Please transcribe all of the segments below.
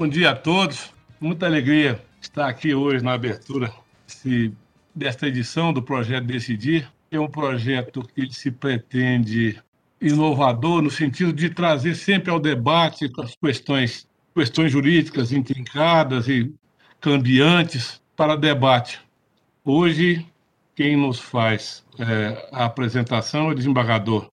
Bom dia a todos. Muita alegria estar aqui hoje na abertura desse, desta edição do projeto Decidir. É um projeto que se pretende inovador no sentido de trazer sempre ao debate as questões, questões jurídicas intrincadas e cambiantes para debate. Hoje, quem nos faz é, a apresentação é o desembargador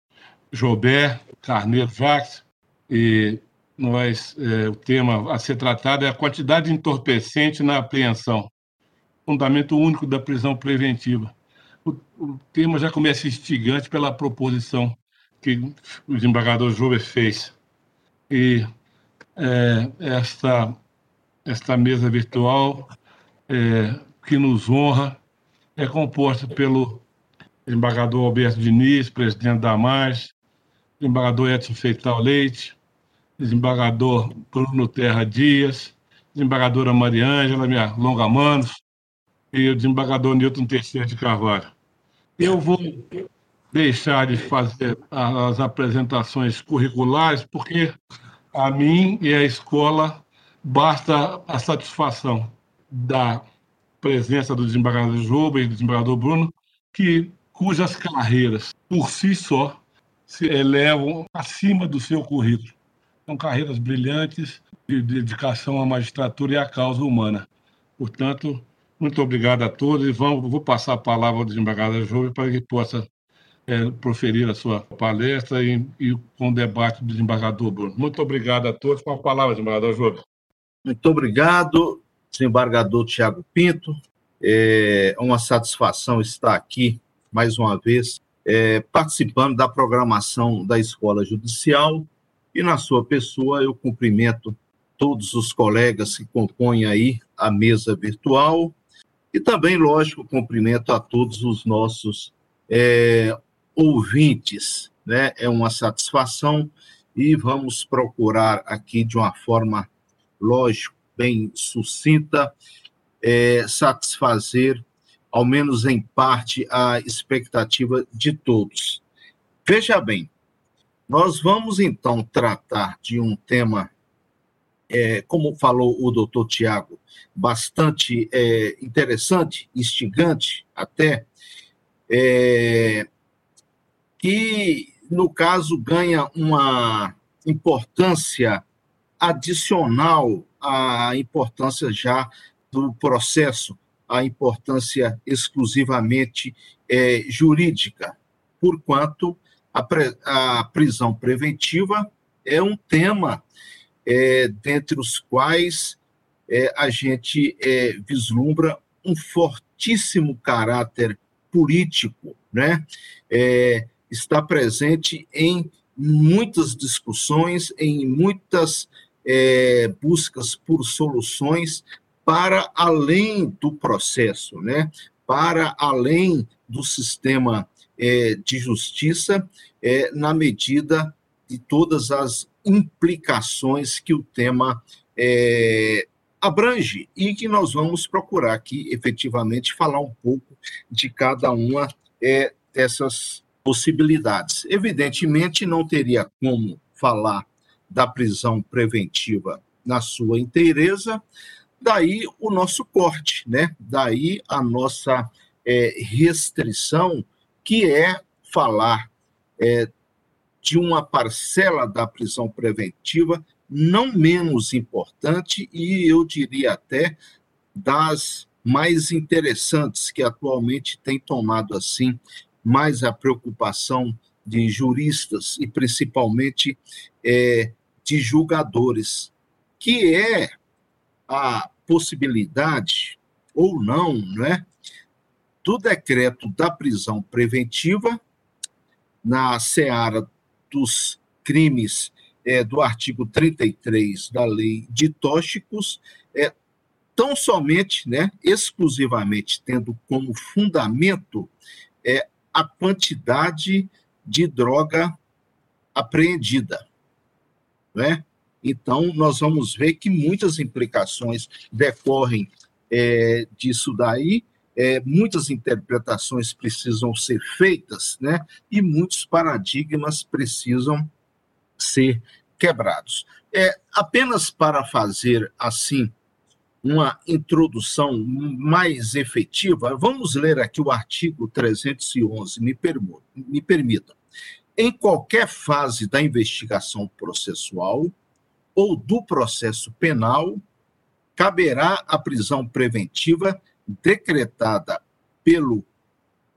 Jobert Carneiro Jacques, e nós, é, o tema a ser tratado é a quantidade de entorpecente na apreensão, fundamento único da prisão preventiva. O, o tema já começa instigante pela proposição que o desembargador Jover fez. E é, esta, esta mesa virtual é, que nos honra é composta pelo desembargador Alberto Diniz, presidente da MAS, desembargador Edson Feital Leite, desembargador Bruno Terra Dias, desembargadora Mariângela, minha longa manos, e o desembargador Newton Teixeira de Carvalho. Eu vou deixar de fazer as apresentações curriculares, porque a mim e a escola basta a satisfação da presença do desembargador Juba e do desembargador Bruno, que, cujas carreiras, por si só, se elevam acima do seu currículo. São carreiras brilhantes de dedicação à magistratura e à causa humana. Portanto, muito obrigado a todos e vamos, vou passar a palavra ao desembargador Júlio para que possa é, proferir a sua palestra e, e com o debate do desembargador Bruno. Muito obrigado a todos. Com a palavra, desembargador Júlio. Muito obrigado, desembargador Tiago Pinto. É uma satisfação estar aqui mais uma vez é, participando da programação da Escola Judicial e na sua pessoa, eu cumprimento todos os colegas que compõem aí a mesa virtual e também, lógico, cumprimento a todos os nossos é, ouvintes. Né? É uma satisfação e vamos procurar aqui de uma forma, lógico, bem sucinta, é, satisfazer, ao menos em parte, a expectativa de todos. Veja bem, nós vamos então tratar de um tema, é, como falou o doutor Tiago, bastante é, interessante, instigante até, é, que no caso ganha uma importância adicional à importância já do processo, à importância exclusivamente é, jurídica, porquanto a, pre, a prisão preventiva é um tema é, dentre os quais é, a gente é, vislumbra um fortíssimo caráter político, né? É, está presente em muitas discussões, em muitas é, buscas por soluções para além do processo, né? Para além do sistema é, de justiça é, na medida de todas as implicações que o tema é, abrange e que nós vamos procurar aqui efetivamente falar um pouco de cada uma é, dessas possibilidades. Evidentemente, não teria como falar da prisão preventiva na sua inteireza, daí o nosso corte, né? daí a nossa é, restrição que é falar é, de uma parcela da prisão preventiva não menos importante e eu diria até das mais interessantes que atualmente tem tomado assim mais a preocupação de juristas e principalmente é, de julgadores, que é a possibilidade ou não, né, do decreto da prisão preventiva na seara dos crimes é, do artigo 33 da lei de tóxicos, é, tão somente, né, exclusivamente tendo como fundamento é, a quantidade de droga apreendida. Né? Então, nós vamos ver que muitas implicações decorrem é, disso daí, é, muitas interpretações precisam ser feitas, né? e muitos paradigmas precisam ser quebrados. É, apenas para fazer assim uma introdução mais efetiva, vamos ler aqui o artigo 311, me, permo, me permita. Em qualquer fase da investigação processual ou do processo penal, caberá a prisão preventiva decretada pelo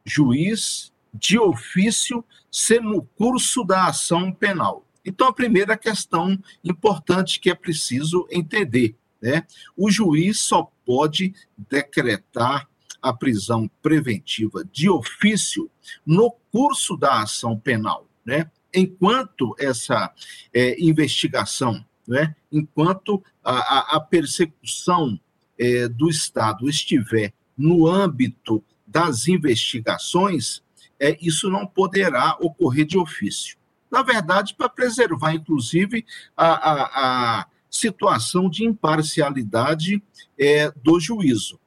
juiz de ofício se no curso da ação penal. Então, a primeira questão importante que é preciso entender, né? O juiz só pode decretar a prisão preventiva de ofício no curso da ação penal, né? Enquanto essa é, investigação, né? Enquanto a, a persecução é, do Estado estiver no âmbito das investigações, é, isso não poderá ocorrer de ofício na verdade, para preservar, inclusive, a, a, a situação de imparcialidade é, do juízo.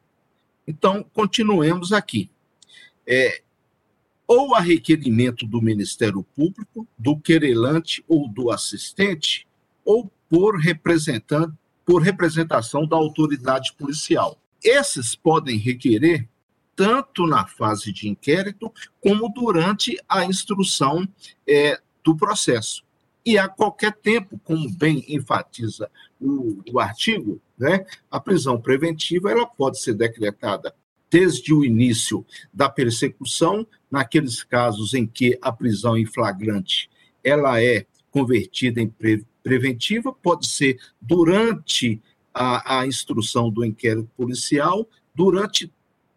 Então, continuemos aqui. É, ou a requerimento do Ministério Público, do querelante ou do assistente, ou por, representante, por representação da autoridade policial. Esses podem requerer tanto na fase de inquérito como durante a instrução é, do processo. E a qualquer tempo, como bem enfatiza o, o artigo, né, a prisão preventiva ela pode ser decretada desde o início da persecução, naqueles casos em que a prisão em flagrante ela é convertida em pre preventiva, pode ser durante a, a, instrução do inquérito policial, durante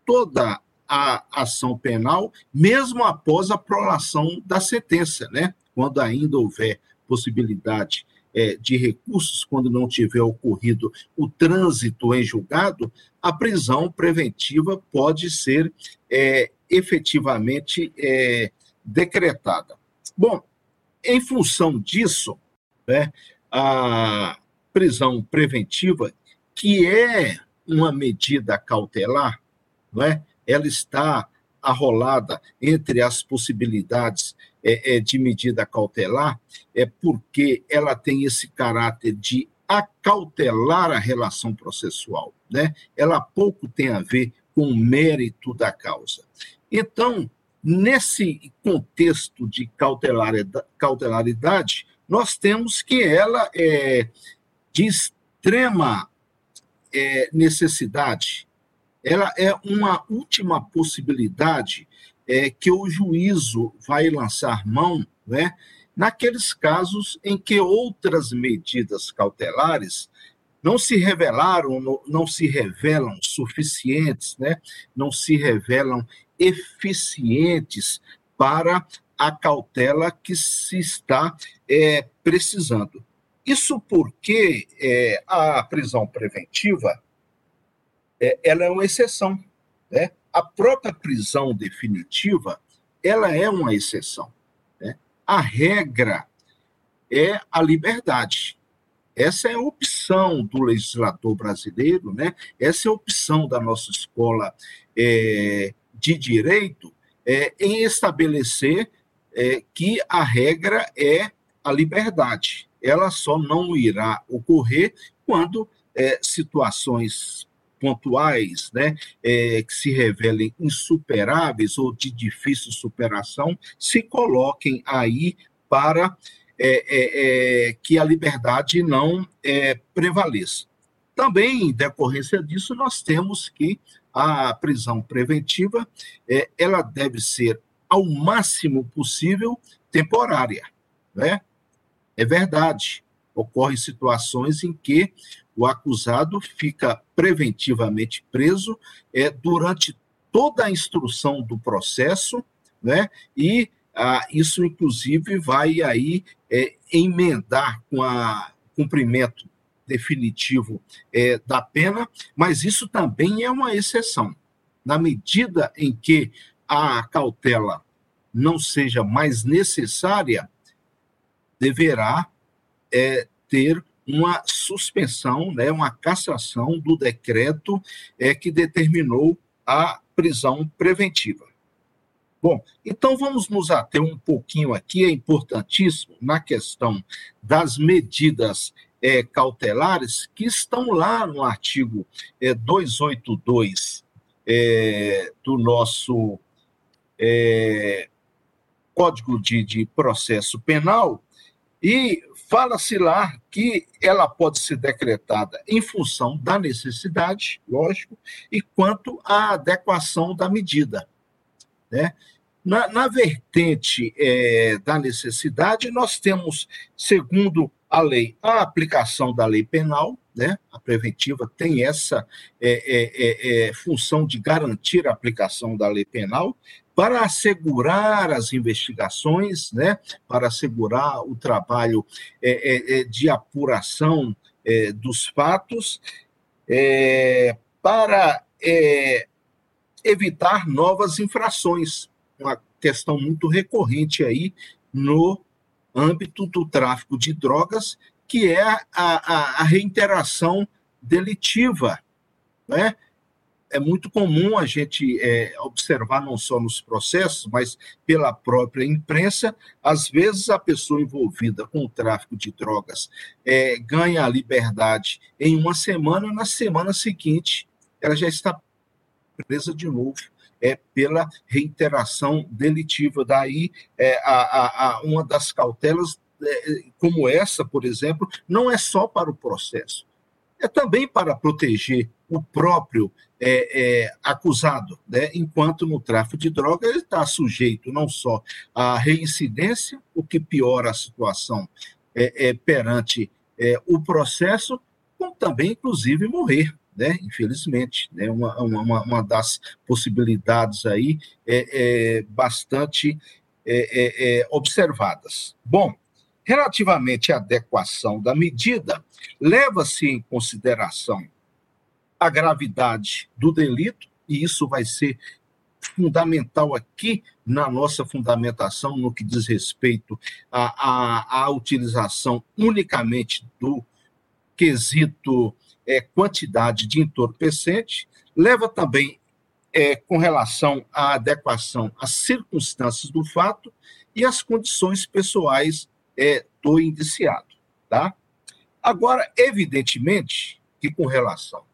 toda a ação penal, mesmo após a prolação da sentença, né? quando ainda houver possibilidade é, de recursos, quando não tiver ocorrido o trânsito em julgado, a prisão preventiva pode ser é, efetivamente é, decretada. Bom, em função disso, né, a prisão preventiva, que é uma medida cautelar, não é? ela está arrolada entre as possibilidades é, é, de medida cautelar é porque ela tem esse caráter de acautelar a relação processual, né? Ela pouco tem a ver com o mérito da causa. Então, nesse contexto de cautelaridade, nós temos que ela é de extrema é, necessidade. Ela é uma última possibilidade é, que o juízo vai lançar mão, né, naqueles casos em que outras medidas cautelares não se revelaram, não, não se revelam suficientes, né, não se revelam eficientes para a cautela que se está é, precisando. Isso porque é, a prisão preventiva é, ela é uma exceção. Né? a própria prisão definitiva, ela é uma exceção. Né? A regra é a liberdade. Essa é a opção do legislador brasileiro, né? essa é a opção da nossa escola é, de direito é, em estabelecer é, que a regra é a liberdade. Ela só não irá ocorrer quando é, situações pontuais, né, é, que se revelem insuperáveis ou de difícil superação, se coloquem aí para é, é, é que a liberdade não é, prevaleça. Também, em decorrência disso, nós temos que a prisão preventiva é, ela deve ser ao máximo possível temporária, né? É verdade. Ocorrem situações em que o acusado fica preventivamente preso é, durante toda a instrução do processo, né? E ah, isso, inclusive, vai aí é, emendar com o cumprimento definitivo é, da pena, mas isso também é uma exceção. Na medida em que a cautela não seja mais necessária, deverá é, ter uma suspensão, né, uma cassação do decreto é, que determinou a prisão preventiva. Bom, então vamos nos ater um pouquinho aqui, é importantíssimo, na questão das medidas é, cautelares que estão lá no artigo é, 282 é, do nosso é, Código de, de Processo Penal, e fala-se lá que ela pode ser decretada em função da necessidade, lógico, e quanto à adequação da medida. Né? Na, na vertente é, da necessidade, nós temos, segundo a lei, a aplicação da lei penal, né? a preventiva tem essa é, é, é, é função de garantir a aplicação da lei penal, para assegurar as investigações, né, para assegurar o trabalho é, é, é de apuração é, dos fatos, é, para é, evitar novas infrações, uma questão muito recorrente aí no âmbito do tráfico de drogas, que é a, a, a reiteração delitiva, né? É muito comum a gente é, observar, não só nos processos, mas pela própria imprensa, às vezes a pessoa envolvida com o tráfico de drogas é, ganha a liberdade em uma semana, na semana seguinte ela já está presa de novo é pela reiteração delitiva. Daí, é, a, a, a uma das cautelas, é, como essa, por exemplo, não é só para o processo, é também para proteger o próprio é, é, acusado, né? enquanto no tráfico de drogas ele está sujeito não só à reincidência, o que piora a situação é, é perante é, o processo, como também, inclusive, morrer, né? infelizmente. Né? Uma, uma, uma das possibilidades aí é, bastante observadas. Bom, relativamente à adequação da medida, leva-se em consideração a gravidade do delito, e isso vai ser fundamental aqui na nossa fundamentação no que diz respeito à, à, à utilização unicamente do quesito é, quantidade de entorpecente, leva também é, com relação à adequação às circunstâncias do fato e às condições pessoais é, do indiciado. Tá? Agora, evidentemente que com relação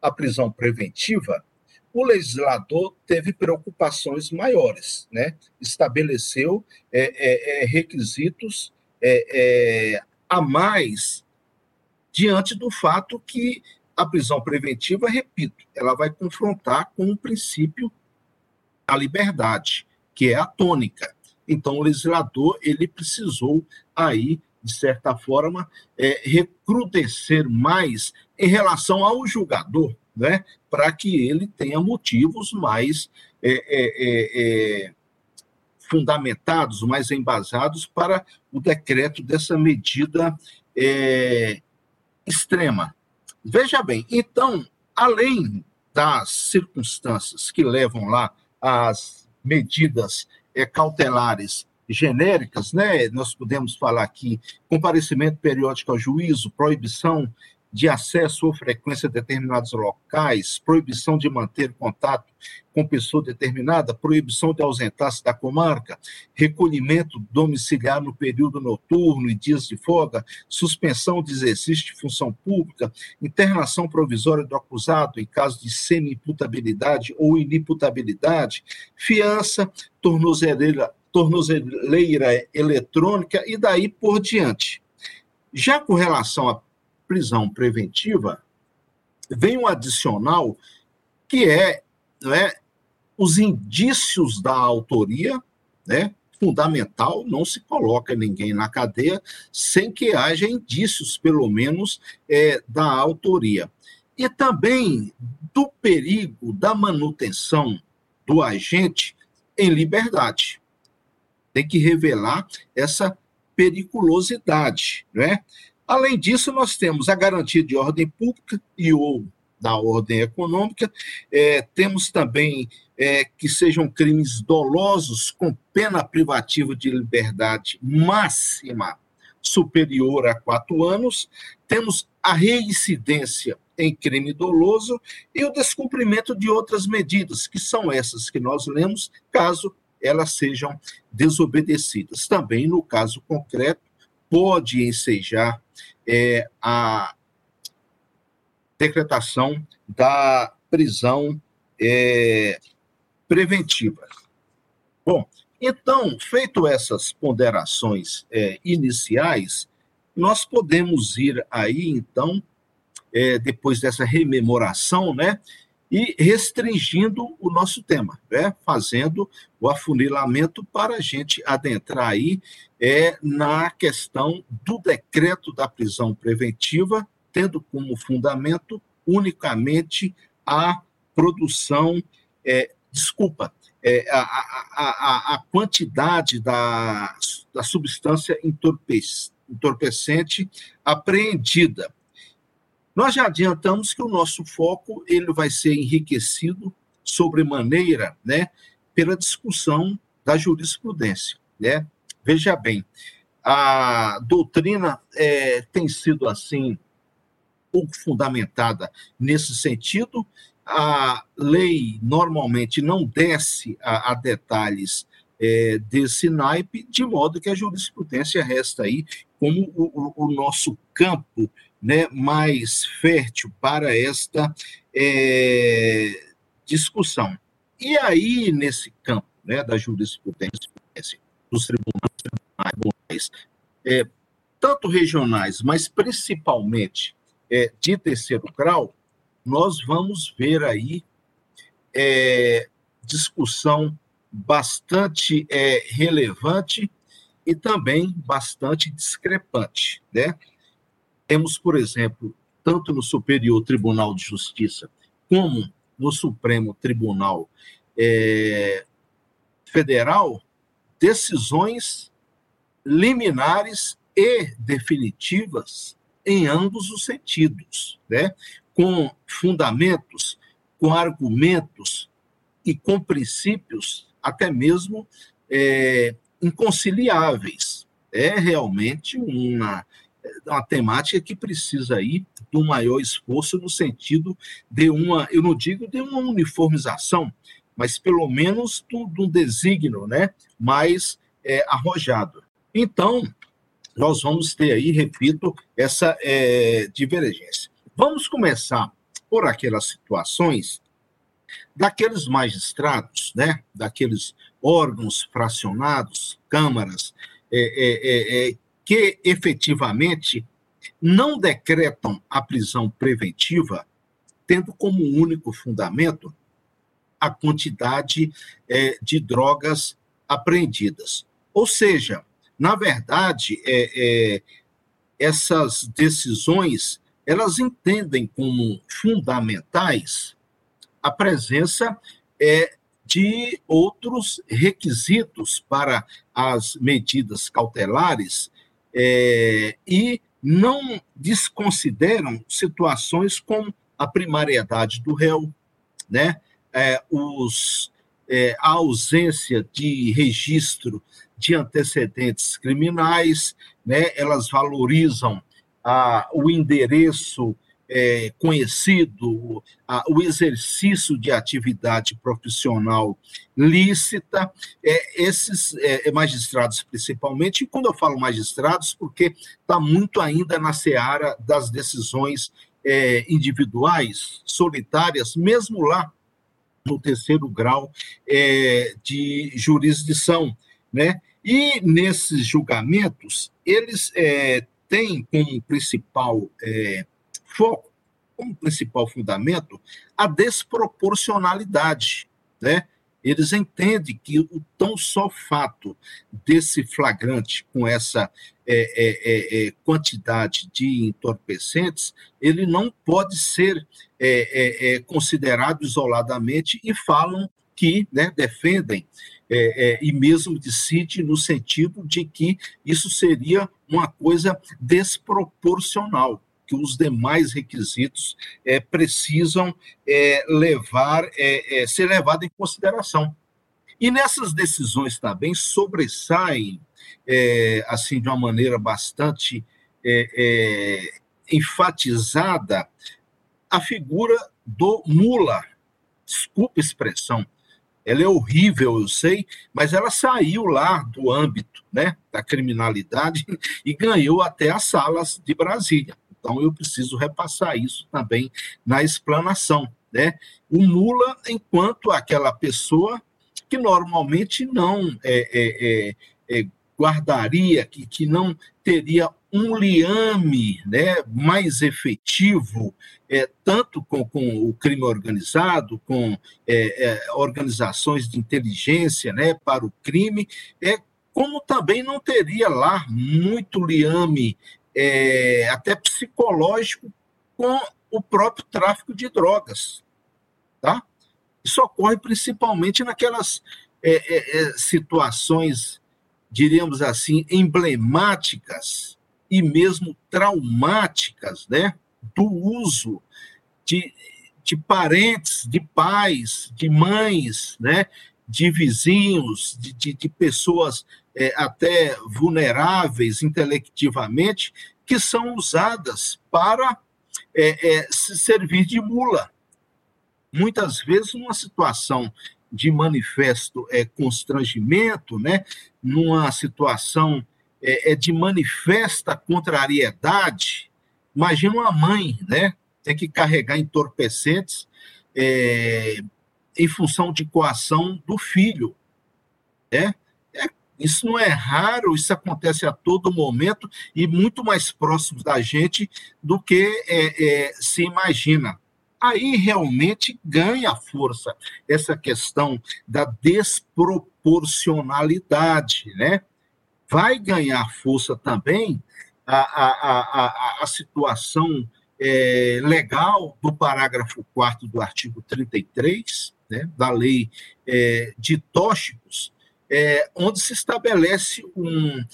a prisão preventiva, o legislador teve preocupações maiores, né? estabeleceu é, é, é requisitos é, é, a mais diante do fato que a prisão preventiva, repito, ela vai confrontar com o princípio da liberdade, que é a tônica. Então, o legislador ele precisou aí de certa forma, é, recrudescer mais em relação ao julgador, né, para que ele tenha motivos mais é, é, é, é, fundamentados, mais embasados para o decreto dessa medida é, extrema. Veja bem, então, além das circunstâncias que levam lá às medidas cautelares genéricas, né? Nós podemos falar aqui comparecimento periódico ao juízo, proibição de acesso ou frequência a determinados locais, proibição de manter contato com pessoa determinada, proibição de ausentar-se da comarca, recolhimento domiciliar no período noturno e dias de folga, suspensão de exercício de função pública, internação provisória do acusado em caso de semi-imputabilidade ou inimputabilidade, fiança, tornozeleira, tornozeleira eletrônica e daí por diante. Já com relação à prisão preventiva, vem um adicional que é, é os indícios da autoria, né? Fundamental, não se coloca ninguém na cadeia sem que haja indícios, pelo menos, é, da autoria. E também do perigo da manutenção do agente em liberdade. Tem que revelar essa periculosidade, né? Além disso, nós temos a garantia de ordem pública e ou da ordem econômica, é, temos também é, que sejam crimes dolosos com pena privativa de liberdade máxima superior a quatro anos, temos a reincidência em crime doloso e o descumprimento de outras medidas, que são essas que nós lemos, caso elas sejam desobedecidas. Também, no caso concreto, pode ensejar é, a decretação da prisão é, preventiva. Bom, então, feito essas ponderações é, iniciais, nós podemos ir aí, então, é, depois dessa rememoração, né, e restringindo o nosso tema, né? fazendo o afunilamento para a gente adentrar aí é, na questão do decreto da prisão preventiva, tendo como fundamento unicamente a produção, é, desculpa, é, a, a, a, a, quantidade da, da substância entorpecente apreendida nós já adiantamos que o nosso foco ele vai ser enriquecido sobremaneira, né, pela discussão da jurisprudência, né? Veja bem, a doutrina é, tem sido assim pouco fundamentada nesse sentido. A lei normalmente não desce a, a detalhes é, desse naipe, de modo que a jurisprudência resta aí como o, o, o nosso campo né, mais fértil para esta é, discussão. E aí, nesse campo né, da jurisprudência, dos tribunais, é, tanto regionais, mas principalmente é, de terceiro grau, nós vamos ver aí é, discussão bastante é, relevante e também bastante discrepante, né? Temos, por exemplo, tanto no Superior Tribunal de Justiça como no Supremo Tribunal é, Federal, decisões liminares e definitivas em ambos os sentidos, né? com fundamentos, com argumentos e com princípios até mesmo é, inconciliáveis. É realmente uma uma temática que precisa aí um maior esforço no sentido de uma, eu não digo de uma uniformização, mas pelo menos de um desígnio né, mais é, arrojado. Então, nós vamos ter aí, repito, essa é, divergência. Vamos começar por aquelas situações daqueles magistrados, né, daqueles órgãos fracionados, câmaras, é, é, é, é que efetivamente não decretam a prisão preventiva, tendo como único fundamento a quantidade é, de drogas apreendidas. Ou seja, na verdade, é, é, essas decisões elas entendem como fundamentais a presença é, de outros requisitos para as medidas cautelares é, e não desconsideram situações como a primariedade do réu, né? É, os, é, a ausência de registro de antecedentes criminais, né? elas valorizam a, o endereço é, conhecido, a, o exercício de atividade profissional lícita, é, esses é, magistrados principalmente, e quando eu falo magistrados, porque está muito ainda na seara das decisões é, individuais, solitárias, mesmo lá no terceiro grau é, de jurisdição, né? E nesses julgamentos, eles é, têm como principal é, foco, como principal fundamento, a desproporcionalidade, né? Eles entendem que o tão só fato desse flagrante com essa é, é, é, é quantidade de entorpecentes, ele não pode ser é, é, considerado isoladamente e falam que né, defendem e mesmo decidem no sentido de que isso seria uma coisa desproporcional que os demais requisitos é, precisam é, levar, é, ser levado em consideração. E nessas decisões também sobressaem, assim, de uma maneira bastante enfatizada, a figura do mula. Desculpa a expressão, ela é horrível, eu sei, mas ela saiu lá do âmbito né, da criminalidade e ganhou até as salas de Brasília. Então, eu preciso repassar isso também na explanação. Né? O mula, enquanto aquela pessoa que normalmente não é, é, é, é guardaria, que, que não teria um liame né, mais efetivo, é, tanto com, com o crime organizado, com é, é, organizações de inteligência né, para o crime, é, como também não teria lá muito liame é, até psicológico com o próprio tráfico de drogas. Tá? Isso ocorre principalmente naquelas é, é, é, situações, diríamos assim, emblemáticas e mesmo traumáticas né, do uso de, de parentes, de pais, de mães, né, de vizinhos, de, de, de pessoas é, até vulneráveis intelectivamente, que são usadas para é, é, se servir de mula. Muitas vezes, numa situação de manifesto é, constrangimento, né, numa situação é, é de manifesta contrariedade, imagina uma mãe, né, tem que carregar entorpecentes é, em função de coação do filho, né? Isso não é raro, isso acontece a todo momento e muito mais próximo da gente do que é, é, se imagina. Aí realmente ganha força essa questão da desproporcionalidade, né? Vai ganhar força também a, a, a, a situação é, legal do parágrafo 4 do artigo 33, né, da lei é, de tóxicos, é, onde se estabelece um,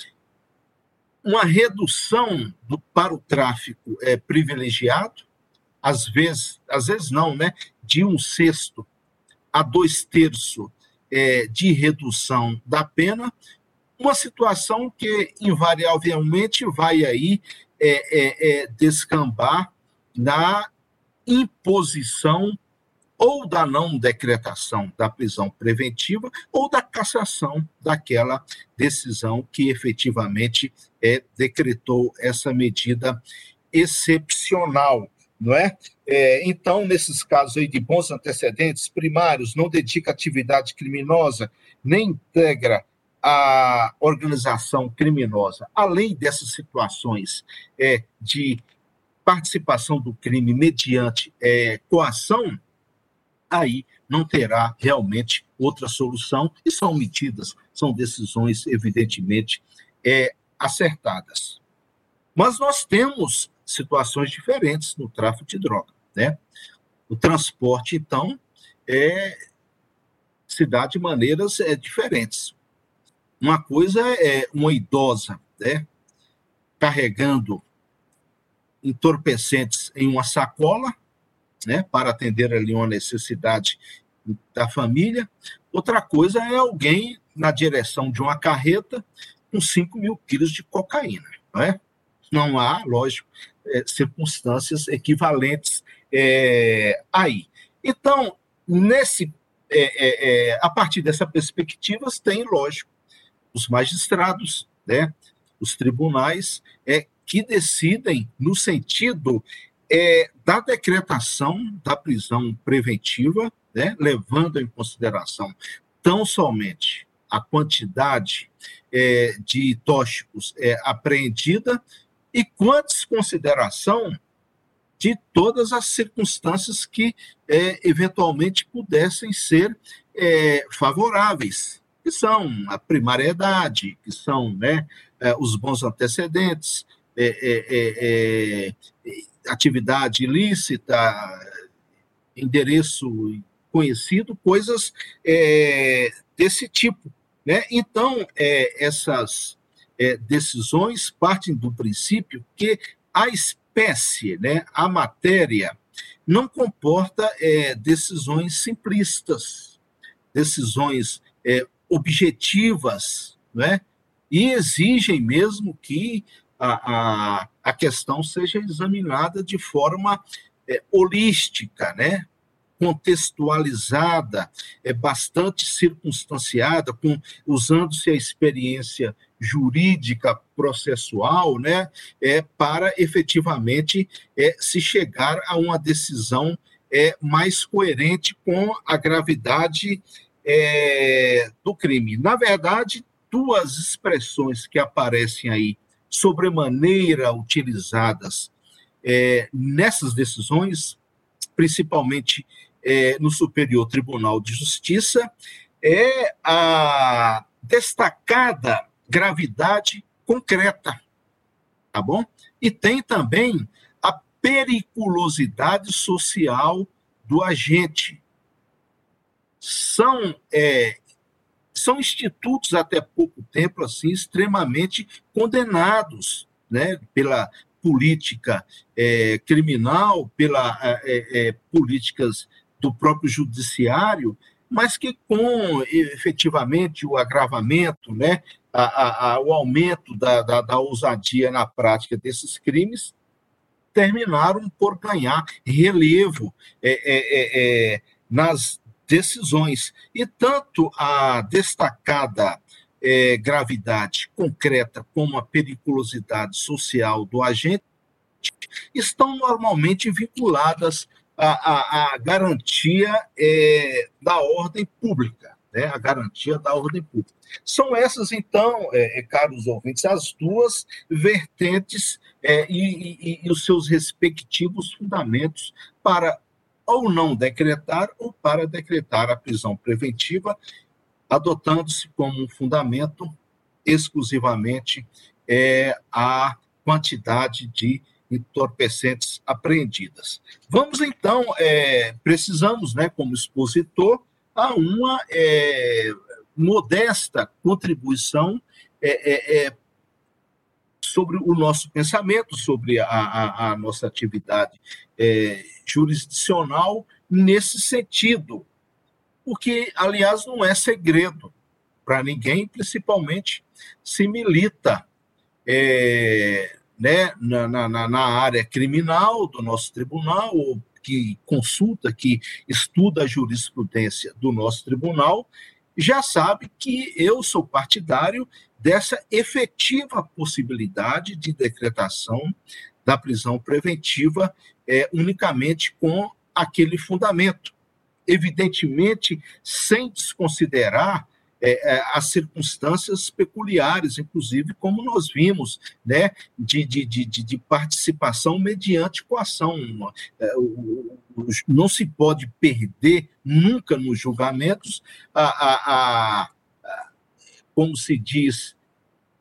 uma redução do, para o tráfico é, privilegiado, às vezes, às vezes não, né, de um sexto a dois terços é, de redução da pena, uma situação que invariavelmente vai aí é, é, descambar na imposição ou da não decretação da prisão preventiva ou da cassação daquela decisão que efetivamente é, decretou essa medida excepcional, não é? é? Então, nesses casos aí de bons antecedentes primários, não dedica atividade criminosa, nem integra a organização criminosa, além dessas situações é, de participação do crime mediante é, coação, aí não terá realmente outra solução, e são medidas, são decisões, evidentemente, é, acertadas. Mas nós temos situações diferentes no tráfico de droga. Né? O transporte, então, é, se dá de maneiras é, diferentes. Uma coisa é uma idosa né, carregando entorpecentes em uma sacola, né, para atender ali uma necessidade da família. Outra coisa é alguém na direção de uma carreta com 5 mil quilos de cocaína. Não é? não há, lógico, é, circunstâncias equivalentes é, aí. Então, nesse, é a partir dessa perspectiva, tem, lógico, os magistrados, né, os tribunais, é, que decidem no sentido é, da decretação da prisão preventiva, né, levando em consideração tão somente a quantidade é, de tóxicos é, apreendida e com a desconsideração de todas as circunstâncias que é, eventualmente pudessem ser é, favoráveis, que são a primariedade, que são né, é, os bons antecedentes, é, atividade ilícita, endereço conhecido, coisas é, desse tipo. Né? Então, é, essas é, decisões partem do princípio que a espécie, né, a matéria, não comporta é, decisões simplistas, decisões é, objetivas, né? e exigem mesmo que a, a, questão seja examinada de forma é, holística, né? contextualizada, é bastante circunstanciada, com usando-se a experiência jurídica processual, né, é para efetivamente é, se chegar a uma decisão é mais coerente com a gravidade é, do crime. Na verdade, duas expressões que aparecem aí sobremaneira utilizadas é, nessas decisões, principalmente é, no Superior Tribunal de Justiça, é a destacada gravidade concreta, tá bom? E tem também a periculosidade social do agente. São é, são institutos até pouco tempo assim extremamente condenados, né, pela política é, criminal, pela é, é, políticas do próprio judiciário, mas que com efetivamente o agravamento, né, a, a, o aumento da, da, da ousadia na prática desses crimes, terminaram por ganhar relevo é, é, é, nas decisões. E tanto a destacada é, gravidade concreta como a periculosidade social do agente estão normalmente vinculadas à, à, à garantia é, da ordem pública, né? a garantia da ordem pública. São essas, então, é, é caros ouvintes, as duas vertentes é, e, e, e os seus respectivos fundamentos para ou não decretar ou para decretar a prisão preventiva, adotando-se como fundamento exclusivamente é, a quantidade de entorpecentes apreendidas. Vamos então, é, precisamos, né, como expositor, a uma é, modesta contribuição é, é, é sobre o nosso pensamento, sobre a, a, a nossa atividade é, jurisdicional nesse sentido. Porque, aliás, não é segredo para ninguém, principalmente se milita é, né, na, na, na, área criminal do nosso tribunal, ou que consulta, que estuda a jurisprudência do nosso tribunal, já sabe que eu sou partidário dessa efetiva possibilidade de decretação da prisão preventiva é, unicamente com aquele fundamento. Evidentemente, sem desconsiderar é, é, as circunstâncias peculiares, inclusive, como nós vimos, né, de, de, de, de participação mediante coação. É, não se pode perder nunca nos julgamentos a, a, a, a como se diz,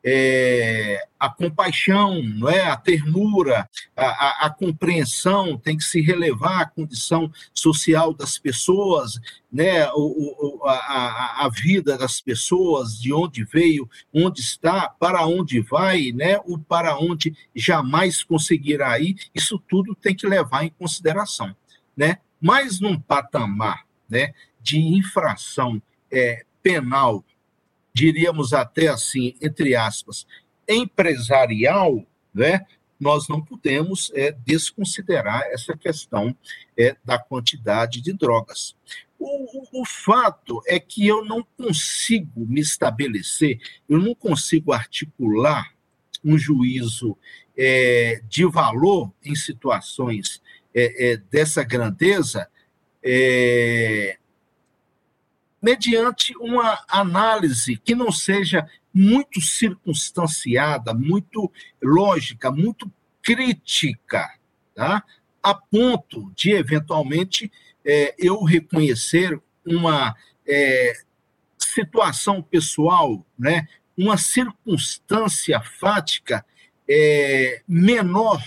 é, a compaixão, não é? a ternura, a, a, a, compreensão, tem que se relevar a condição social das pessoas, né? o, o a, a, vida das pessoas, de onde veio, onde está, para onde vai, né? o para onde jamais conseguirá ir, isso tudo tem que levar em consideração. Né? Mas num patamar né, de infração é, penal diríamos até assim, entre aspas, empresarial, né? nós não podemos é, desconsiderar essa questão é, da quantidade de drogas. O, o, o, fato é que eu não consigo me estabelecer, eu não consigo articular um juízo é, de valor em situações é, é, dessa grandeza, é, mediante uma análise que não seja muito circunstanciada, muito lógica, muito crítica, tá? a ponto de, eventualmente, é, eu reconhecer uma é, situação pessoal, né? uma circunstância fática é, menor,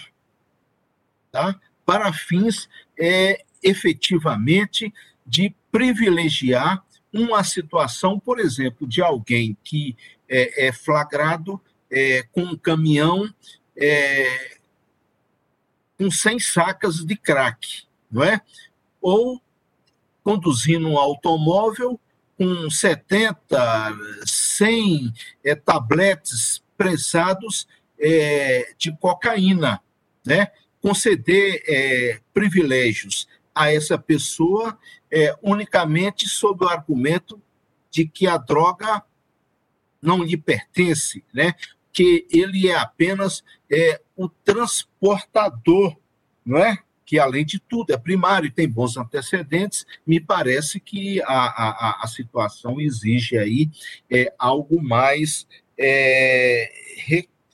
tá? para fins é, efetivamente de privilegiar uma situação, por exemplo, de alguém que é, é flagrado é, com um caminhão é, com 100 sacas de crack, não é? Ou conduzindo um automóvel com 70, 100 é, tabletes prensados é, de cocaína, né? Conceder é, privilégios a essa pessoa é, unicamente sob o argumento de que a droga não lhe pertence, né? Que ele é apenas é, o transportador, não é? Que além de tudo é primário e tem bons antecedentes. Me parece que a, a, a situação exige aí é, algo mais é,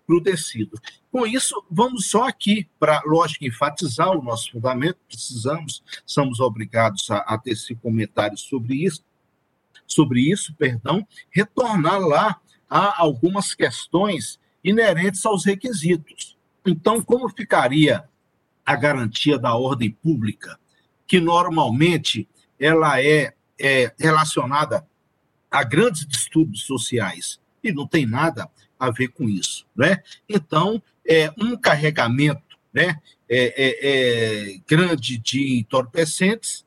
recrudescido. Com isso, vamos só aqui para, lógico, enfatizar o nosso fundamento, precisamos, somos obrigados a, a ter esse comentário sobre isso, sobre isso, perdão, retornar lá a algumas questões inerentes aos requisitos. Então, como ficaria a garantia da ordem pública, que normalmente ela é, é relacionada a grandes distúrbios sociais e não tem nada a ver com isso, né? Então, é, um carregamento né, é, é, é, grande de entorpecentes,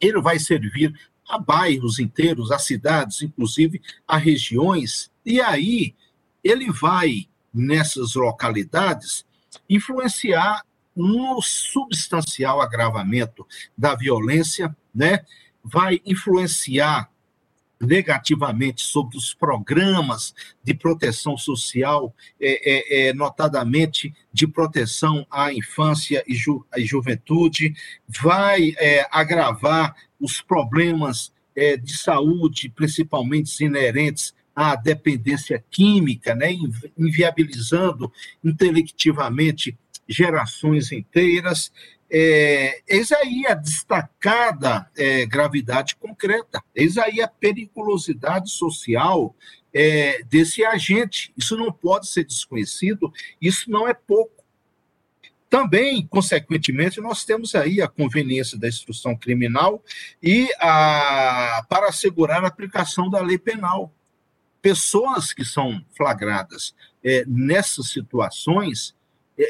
ele vai servir a bairros inteiros, a cidades, inclusive a regiões, e aí ele vai, nessas localidades, influenciar no substancial agravamento da violência, né? vai influenciar negativamente sobre os programas de proteção social, é, é, é, notadamente de proteção à infância e, ju, juventude, vai é, agravar os problemas é, de saúde, principalmente inerentes à dependência química, né, inviabilizando intelectivamente gerações inteiras, é, eis aí a destacada é, gravidade concreta, eis aí a periculosidade social é, desse agente. Isso não pode ser desconhecido, isso não é pouco. Também, consequentemente, nós temos aí a conveniência da instrução criminal e a, para assegurar a aplicação da lei penal. Pessoas que são flagradas é, nessas situações,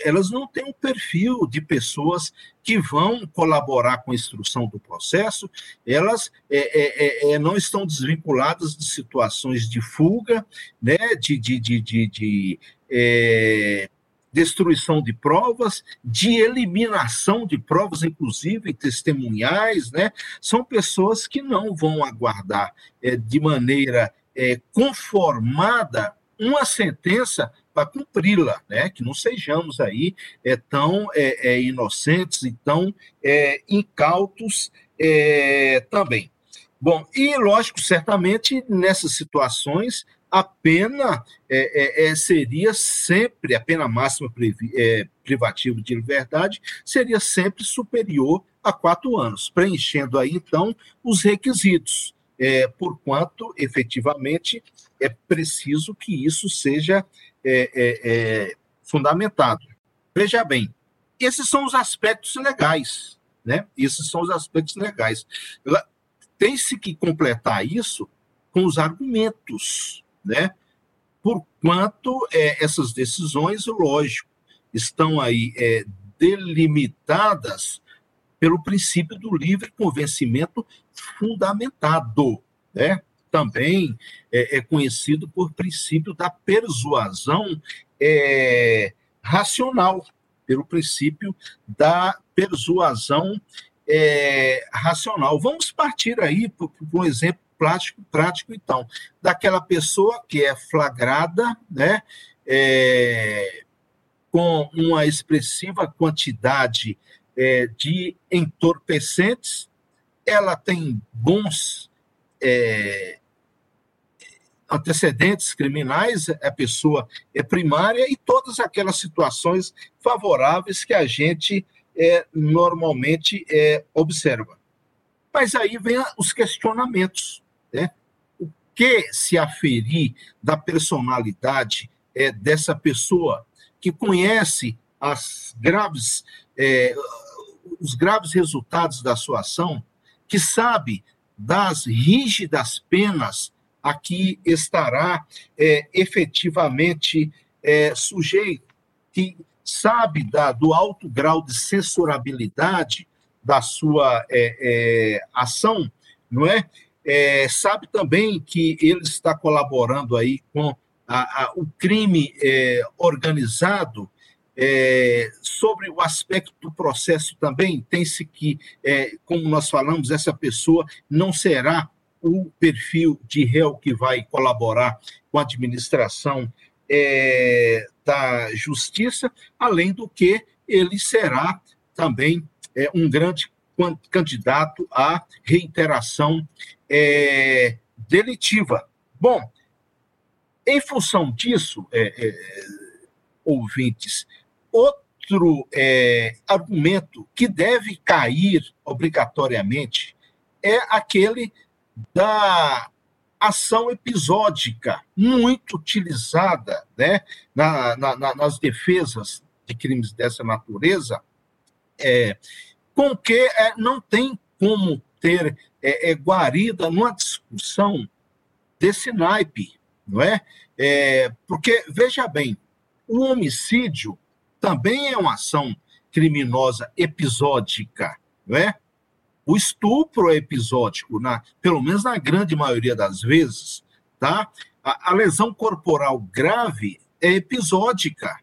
elas não têm um perfil de pessoas que vão colaborar com a instrução do processo, elas é, é, é, é não estão desvinculadas de situações de fuga, né, de, de, de, de, de é, destruição de provas, de eliminação de provas, inclusive testemunhais, né? São pessoas que não vão aguardar é, de maneira é, conformada uma sentença para cumpri-la, né? Que não sejamos aí é, tão é, é, inocentes e tão é, incautos é, também. Bom, e lógico, certamente nessas situações a pena é, é, seria sempre, a pena máxima privativa de liberdade seria sempre superior a quatro anos, preenchendo aí então os requisitos, é, porquanto efetivamente é preciso que isso seja é, é, é, fundamentado. Veja bem, esses são os aspectos legais, né? Esses são os aspectos legais. Tem-se que completar isso com os argumentos, né? Por quanto é, essas decisões, lógico, estão aí é, delimitadas pelo princípio do livre convencimento fundamentado, né? Também é, é conhecido por princípio da persuasão é, racional, pelo princípio da persuasão é, racional. Vamos partir aí por um exemplo prático, prático, então, daquela pessoa que é flagrada, né, é, com uma expressiva quantidade é, de entorpecentes, ela tem bons é, antecedentes criminais, a pessoa é primária e todas aquelas situações favoráveis que a gente é, normalmente é, observa. Mas aí vem os questionamentos. Né? O que se aferir da personalidade é, dessa pessoa que conhece as graves, é, os graves resultados da sua ação, que sabe das rígidas penas a que estará é, efetivamente é, sujeito, que sabe da, do alto grau de censurabilidade da sua é, é ação, não é? é? Sabe também que ele está colaborando aí com a, a, o crime é, organizado, sobre o aspecto do processo também, tem-se que, como nós falamos, essa pessoa não será o perfil de réu que vai colaborar com a administração é, da justiça, além do que ele será também é, um grande candidato à reiteração é, delitiva. Bom, em função disso, é, é, ouvintes, outro é, argumento que deve cair obrigatoriamente é aquele da ação episódica, muito utilizada né, na, na, nas defesas de crimes dessa natureza, é, com que é, não tem como ter é, é, guarida numa discussão desse naipe, não é? é? Porque, veja bem, o homicídio também é uma ação criminosa episódica, não é? O estupro é episódico, na, pelo menos na grande maioria das vezes, tá? A, a lesão corporal grave é episódica.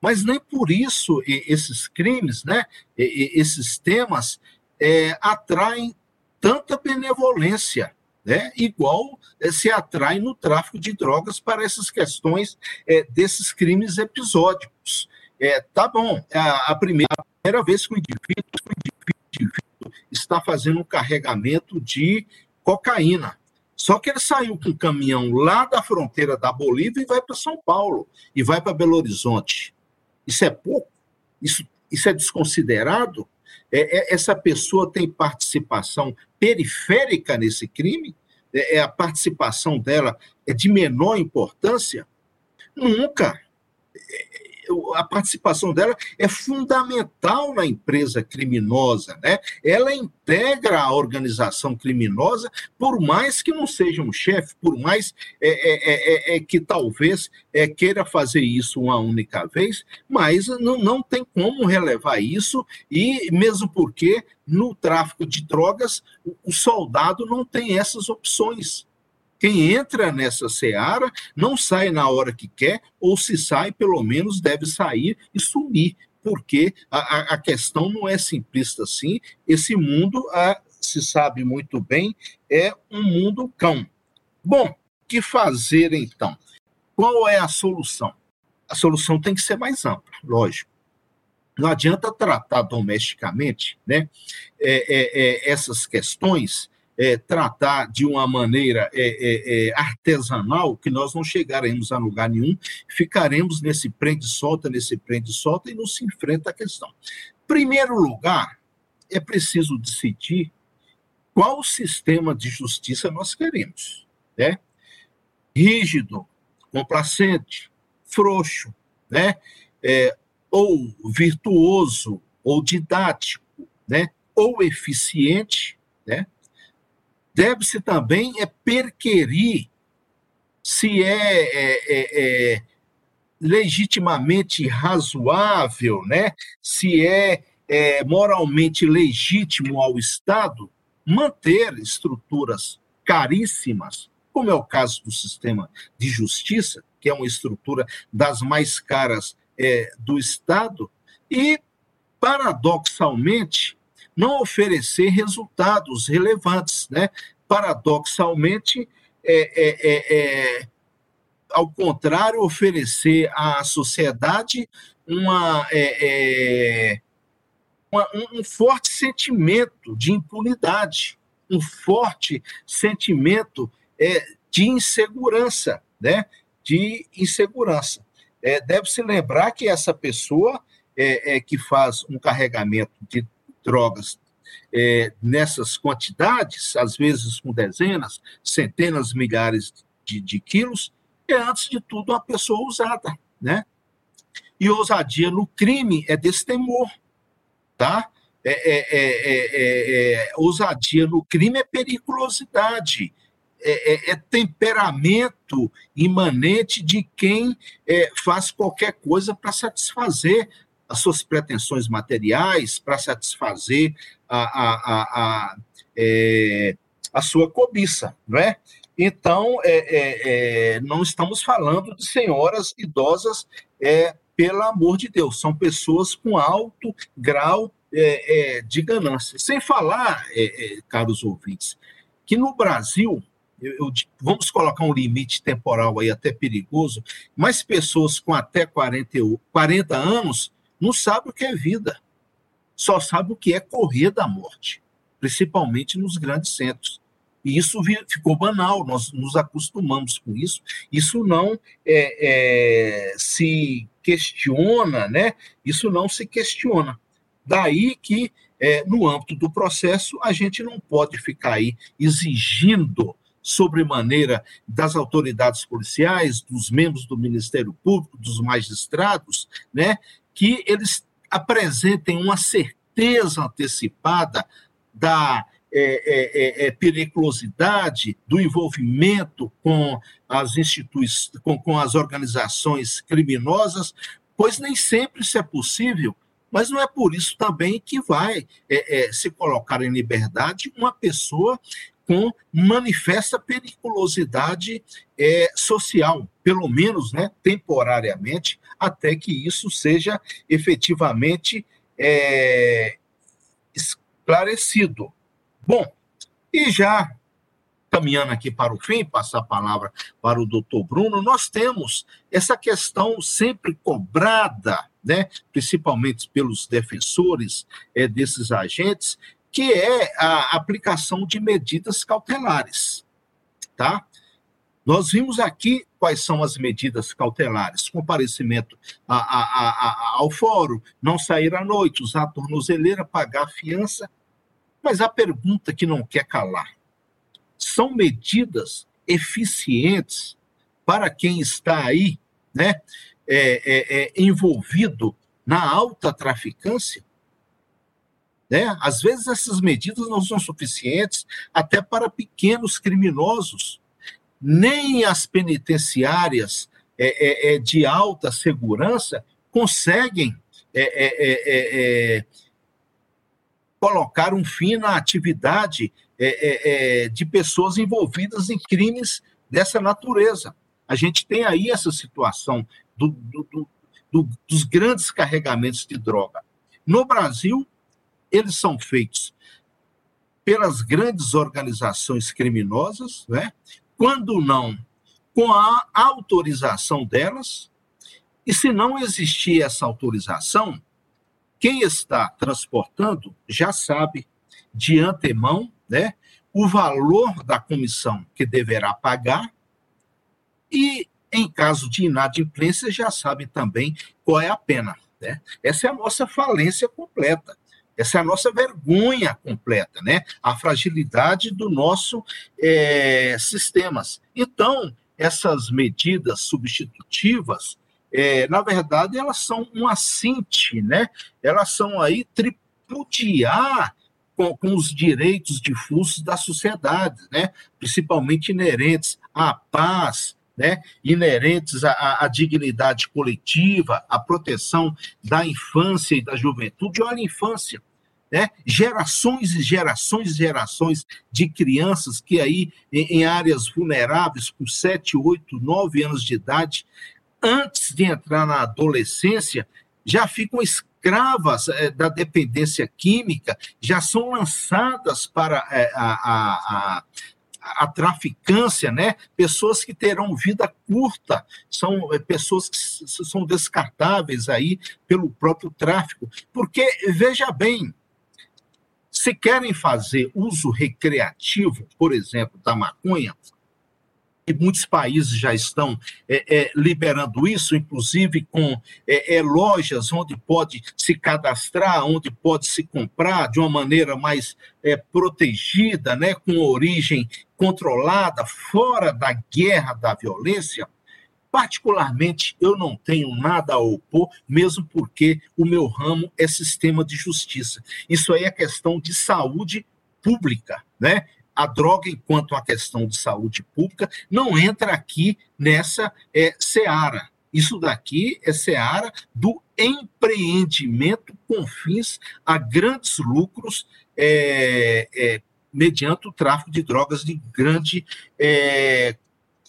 Mas nem por isso esses crimes, né, esses temas, é, atraem tanta benevolência, né, igual é, se atrai no tráfico de drogas para essas questões é, desses crimes episódicos. É, tá bom, a, a, primeira, a primeira vez que o indivíduo, o indivíduo indivíduo está fazendo um carregamento de cocaína. Só que ele saiu com um caminhão lá da fronteira da Bolívia e vai para São Paulo, e vai para Belo Horizonte. Isso é pouco? Isso, isso é desconsiderado? É, é, essa pessoa tem participação periférica nesse crime? É, é, a participação dela é de menor importância? Nunca a participação dela é fundamental na empresa criminosa, né? Ela integra a organização criminosa, por mais que não seja um chefe, por mais é, é, é, é que talvez é, queira fazer isso uma única vez, mas não, não tem como relevar isso, e mesmo porque no tráfico de drogas o soldado não tem essas opções. Quem entra nessa seara não sai na hora que quer, ou se sai, pelo menos deve sair e sumir, porque a, a questão não é simplista assim. Esse mundo, a, se sabe muito bem, é um mundo cão. Bom, o que fazer então? Qual é a solução? A solução tem que ser mais ampla, lógico. Não adianta tratar domesticamente né, é, é, é, essas questões é, tratar de uma maneira é, é, é, artesanal, que nós não chegaremos a lugar nenhum, ficaremos nesse prende-solta, nesse prende-solta e não se enfrenta a questão. Primeiro lugar, é preciso decidir qual sistema de justiça nós queremos. Né? Rígido, complacente, frouxo, né? É, ou virtuoso, ou didático, né? ou eficiente, né? Deve-se também é perquerir se é, é, é, é, legitimamente razoável, né? se é, é moralmente legítimo ao Estado manter estruturas caríssimas, como é o caso do sistema de justiça, que é uma estrutura das mais caras é, do Estado e, paradoxalmente, não oferecer resultados relevantes. Né? Paradoxalmente, é, é, é, é ao contrário, oferecer à sociedade uma, é, é, uma, um forte sentimento de impunidade, um forte sentimento de insegurança, né? De insegurança. É, Deve-se lembrar que essa pessoa é, é, que faz um carregamento de drogas é, nessas quantidades, às vezes com dezenas, centenas, milhares de, de quilos, é, antes de tudo, uma pessoa ousada, né? E ousadia no crime é destemor, tá? É, é, é, é, é ousadia no crime é periculosidade, é, temperamento imanente de quem faz qualquer coisa para satisfazer as suas pretensões materiais, para satisfazer a, a, a, a, a sua cobiça, não é? Então, é, é, é, não estamos falando de senhoras idosas, é, pelo amor de Deus, são pessoas com alto grau é, é, de ganância. Sem falar, é, caros ouvintes, que no Brasil, eu, eu, vamos colocar um limite temporal aí até perigoso, mas pessoas com até 40, 40 anos não sabem o que é vida, só sabem o que é correr da morte, principalmente nos grandes centros. E isso ficou banal, nós nos acostumamos com isso. Isso não é, é, se questiona, né? Isso não se questiona. Daí que, é, no âmbito do processo, a gente não pode ficar aí exigindo sobremaneira das autoridades policiais, dos membros do Ministério Público, dos magistrados, né, que eles apresentem uma certeza antecipada da é, é, é, é, periculosidade do envolvimento com as instituições, com, com as organizações criminosas, pois nem sempre isso é possível. Mas não é por isso também que vai é, é, se colocar em liberdade uma pessoa com manifesta periculosidade social, pelo menos né, temporariamente, até que isso seja efetivamente esclarecido. Bom, e já caminhando aqui para o fim, passar a palavra para o doutor Bruno, nós temos essa questão sempre cobrada, né, principalmente pelos defensores é, desses agentes, que é a aplicação de medidas cautelares. Tá? Nós vimos aqui quais são as medidas cautelares: comparecimento a, a, a, ao fórum, não sair à noite, usar tornozeleira, pagar fiança mas a pergunta que não quer calar: são medidas eficientes para quem está aí, né, é, é, é, envolvido na alta traficância? Né? Às vezes essas medidas não são suficientes até para pequenos criminosos. Nem as penitenciárias é, é, é de alta segurança conseguem é, colocar um fim na atividade é, é, é, de pessoas envolvidas em crimes dessa natureza. A gente tem aí essa situação do, do, do, dos grandes carregamentos de droga. No Brasil, eles são feitos pelas grandes organizações criminosas, né? Quando não com a autorização delas, e se não existir essa autorização, quem está transportando já sabe de antemão né, o valor da comissão que deverá pagar e, em caso de inadimplência, já sabe também qual é a pena. Né? Essa é a nossa falência completa. Essa é a nossa vergonha completa, né? A fragilidade do nosso é, sistemas. Então, essas medidas substitutivas é, na verdade, elas são um assinte, né? Elas são aí tripudiar com, com, os direitos difusos da sociedade, né? Principalmente inerentes à paz, né? Inerentes à, à dignidade coletiva, à proteção da infância e da juventude. Olha a infância, né? gerações e gerações e gerações de crianças que aí em, em, áreas vulneráveis, com 7, 8, 9 anos de idade, antes de entrar na adolescência, já ficam escravas é, da dependência química, já são lançadas para é, a, a, a a traficância, né? Pessoas que terão vida curta, são pessoas que são descartáveis aí pelo próprio tráfico. Porque, veja bem, se querem fazer uso recreativo, por exemplo, da maconha, e muitos países já estão é, é, liberando isso, inclusive com é, é, lojas onde pode se cadastrar, onde pode se comprar de uma maneira mais é, protegida, né, com origem controlada, fora da guerra, da violência. Particularmente, eu não tenho nada a opor, mesmo porque o meu ramo é sistema de justiça. Isso aí é questão de saúde pública, né? A droga, enquanto a questão de saúde pública, não entra aqui nessa é, seara. Isso daqui é seara do empreendimento com fins a grandes lucros é, é, mediante o tráfico de drogas de grande é,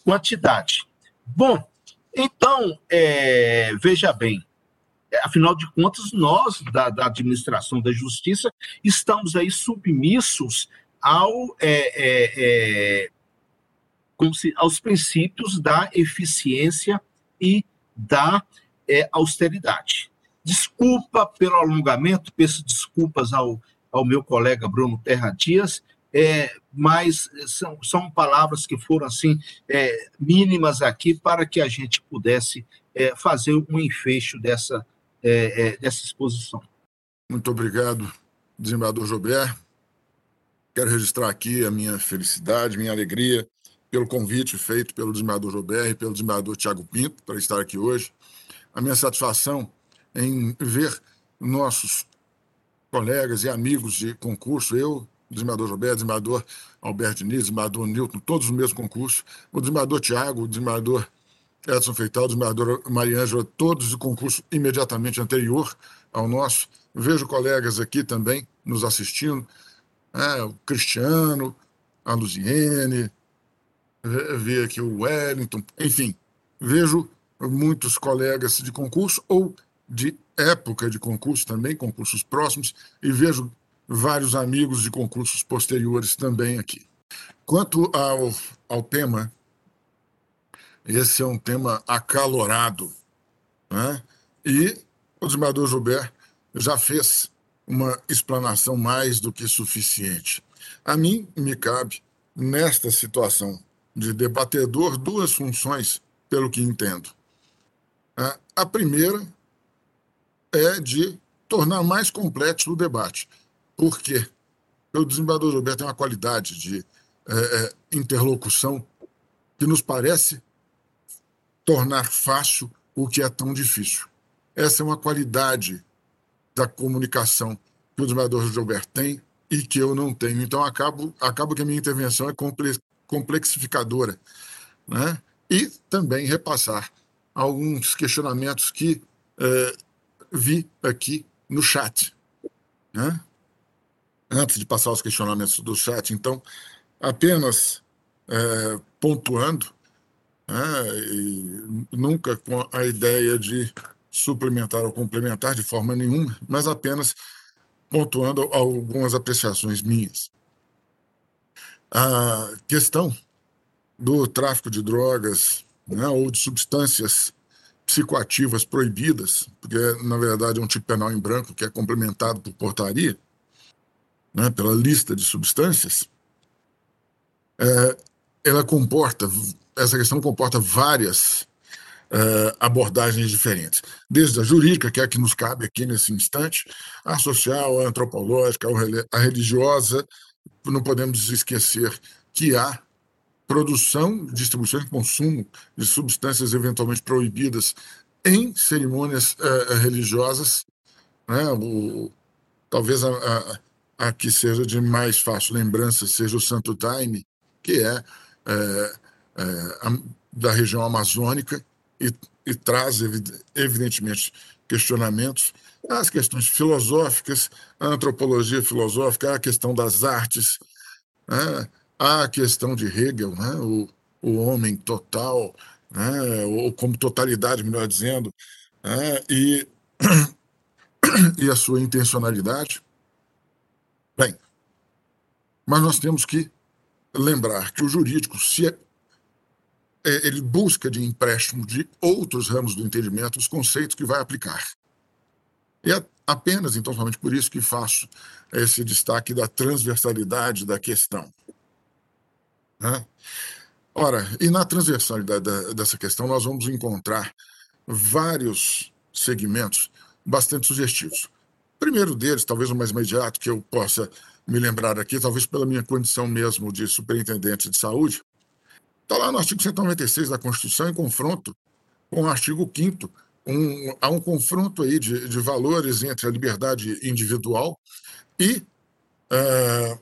quantidade. Bom, então, é, veja bem, afinal de contas, nós, da, da, administração da justiça, estamos aí submissos ao, é, é, é se, aos princípios da eficiência e da é, austeridade. Desculpa pelo alongamento, peço desculpas ao, ao meu colega Bruno Terra Dias, é, mas são, são palavras que foram assim é, mínimas aqui para que a gente pudesse é, fazer um enfecho dessa, é, é, dessa exposição. Muito obrigado, desembargador Jobert. Quero registrar aqui a minha felicidade, minha alegria pelo convite feito pelo desembargador Jobert e pelo desembargador Tiago Pinto para estar aqui hoje. A minha satisfação em ver nossos colegas e amigos de concurso, eu desembargador Roberto, desembargador Alberto Diniz, desembargador Newton, todos no mesmo concurso, o desembargador Tiago, o desembargador Edson Feital, o desembargador Mariângela, todos de concurso imediatamente anterior ao nosso. Vejo colegas aqui também nos assistindo, é, o Cristiano, a Luziene, vi aqui o Wellington, enfim, vejo muitos colegas de concurso ou de época de concurso também, concursos próximos, e vejo vários amigos de concursos posteriores também aqui. Quanto ao, ao tema, esse é um tema acalorado. Né? E o desembargador Gilbert já fez uma explanação mais do que suficiente. A mim me cabe, nesta situação de debatedor, duas funções, pelo que entendo. A primeira é de tornar mais complexo o debate. Por quê? O desembargador Roberto tem uma qualidade de é, é, interlocução que nos parece tornar fácil o que é tão difícil. Essa é uma qualidade da comunicação que o desembargador Gilberto tem e que eu não tenho. Então, acabo, acabo que a minha intervenção é complexificadora. Né? E também repassar alguns questionamentos que é, vi aqui no chat. Né? Antes de passar os questionamentos do chat, então, apenas é, pontuando, né, nunca com a ideia de suplementar ou complementar de forma nenhuma, mas apenas pontuando algumas apreciações minhas. A questão do tráfico de drogas né, ou de substâncias psicoativas proibidas, porque na verdade é um tipo penal em branco que é complementado por portaria, né, pela lista de substâncias, é, ela comporta, essa questão comporta várias é, abordagens diferentes, desde a jurídica, que é a que nos cabe aqui nesse instante, a social, a antropológica, a religiosa, não podemos esquecer que há produção, distribuição e consumo de substâncias eventualmente proibidas em cerimônias uh, religiosas, né? o, talvez a, a, a que seja de mais fácil lembrança seja o Santo Daime, que é, é, é a, da região amazônica e, e traz, evidentemente, questionamentos as questões filosóficas, a antropologia filosófica, a questão das artes, né? a questão de Hegel, né? o, o homem total né, ou como totalidade, melhor dizendo, né, e, e a sua intencionalidade. Bem, mas nós temos que lembrar que o jurídico, se é, é, ele busca de empréstimo de outros ramos do entendimento os conceitos que vai aplicar. E é apenas, então, somente por isso que faço esse destaque da transversalidade da questão. Né? Ora, e na transversalidade da, dessa questão, nós vamos encontrar vários segmentos bastante sugestivos. Primeiro deles, talvez o mais imediato que eu possa me lembrar aqui, talvez pela minha condição mesmo de superintendente de saúde, está lá no artigo 196 da Constituição, em confronto com o artigo 5 um, há um confronto aí de, de valores entre a liberdade individual e uh,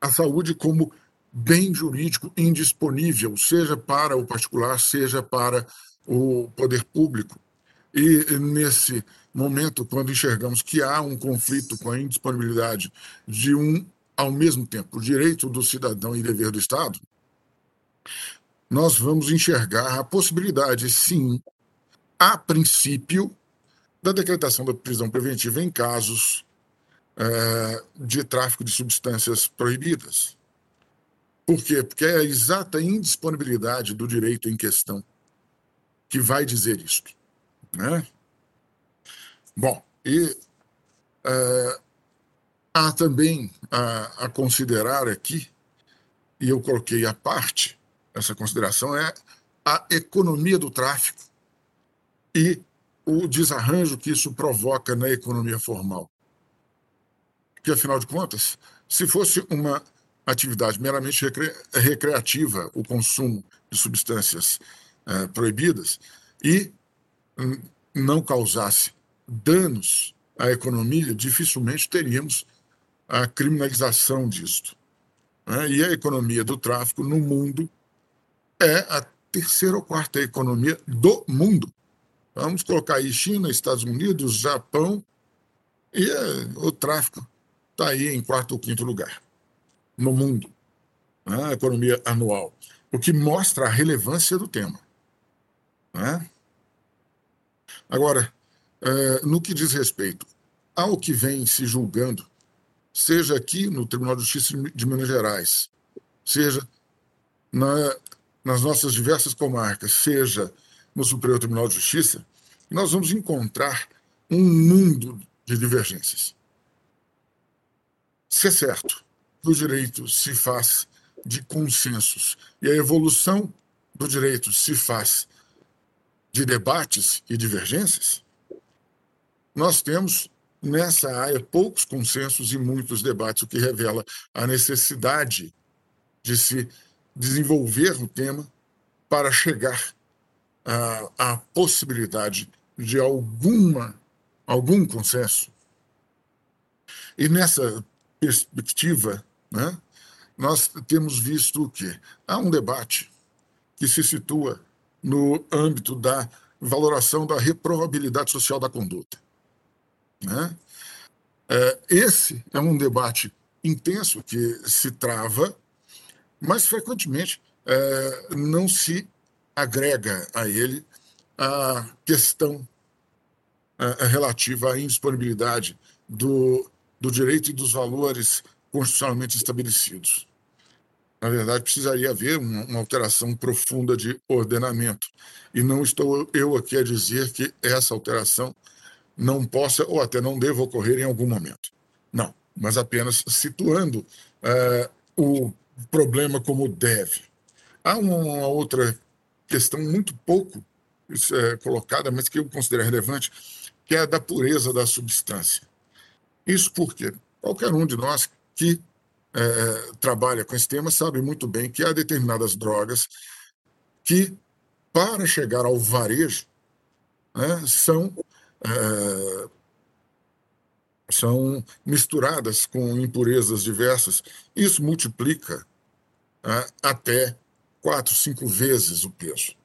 a saúde como bem jurídico indisponível, seja para o particular, seja para o poder público. E nesse momento, quando enxergamos que há um conflito com a indisponibilidade de um, ao mesmo tempo, direito do cidadão e dever do Estado, nós vamos enxergar a possibilidade, sim, a princípio, da decretação da prisão preventiva em casos é, de tráfico de substâncias proibidas. Por quê? Porque é a exata indisponibilidade do direito em questão que vai dizer isto. Né? Bom, e é, há também a, a considerar aqui, e eu coloquei à parte, essa consideração é a economia do tráfico e o desarranjo que isso provoca na economia formal. Que, afinal de contas, se fosse uma atividade meramente recre recreativa, o consumo de substâncias eh, proibidas, e não causasse danos à economia, dificilmente teríamos a criminalização disto. Né? E a economia do tráfico no mundo é a terceira ou quarta economia do mundo. Vamos colocar aí China, Estados Unidos, Japão, e uh, o tráfico está aí em quarto ou quinto lugar no mundo, né? a economia anual, o que mostra a relevância do tema. Né? Agora, uh, no que diz respeito ao que vem se julgando, seja aqui no Tribunal de Justiça de Minas Gerais, seja na, nas nossas diversas comarcas, seja no Superior Tribunal de Justiça, nós vamos encontrar um mundo de divergências. Se é certo que o direito se faz de consensos e a evolução do direito se faz de debates e divergências, nós temos nessa área poucos consensos e muitos debates, o que revela a necessidade de se desenvolver o tema para chegar a, a possibilidade de alguma, algum consenso. E nessa perspectiva, né, nós temos visto o quê? Há um debate que se situa no âmbito da valoração da reprovabilidade social da conduta. Né? É, esse é um debate intenso que se trava, mas frequentemente é, não se agrega a ele a questão a relativa à indisponibilidade do, do direito e dos valores constitucionalmente estabelecidos. Na verdade, precisaria haver uma, uma, alteração profunda de ordenamento. E não estou eu aqui a dizer que essa alteração não possa ou até não deva ocorrer em algum momento. Não, mas apenas situando uh, o problema como deve. Há uma outra questão muito pouco é, colocada, mas que eu considero relevante, que é a da pureza da substância. Isso porque qualquer um de nós que é, trabalha com esse tema sabe muito bem que há determinadas drogas que, para chegar ao varejo, né, são, é, são misturadas com impurezas diversas. Isso multiplica é, até quatro, cinco vezes o peso.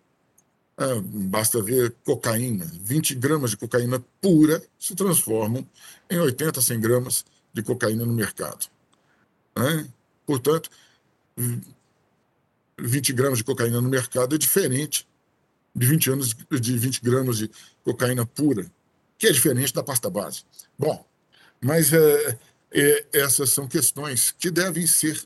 É, basta ver cocaína. 20 gramas de cocaína pura se transformam em 80, 100 gramas de cocaína no mercado. Portanto, 20 gramas de cocaína no mercado é diferente de 20 anos de 20 gramas de cocaína pura, que é diferente da pasta base. Bom, mas é, é, essas são questões que devem ser,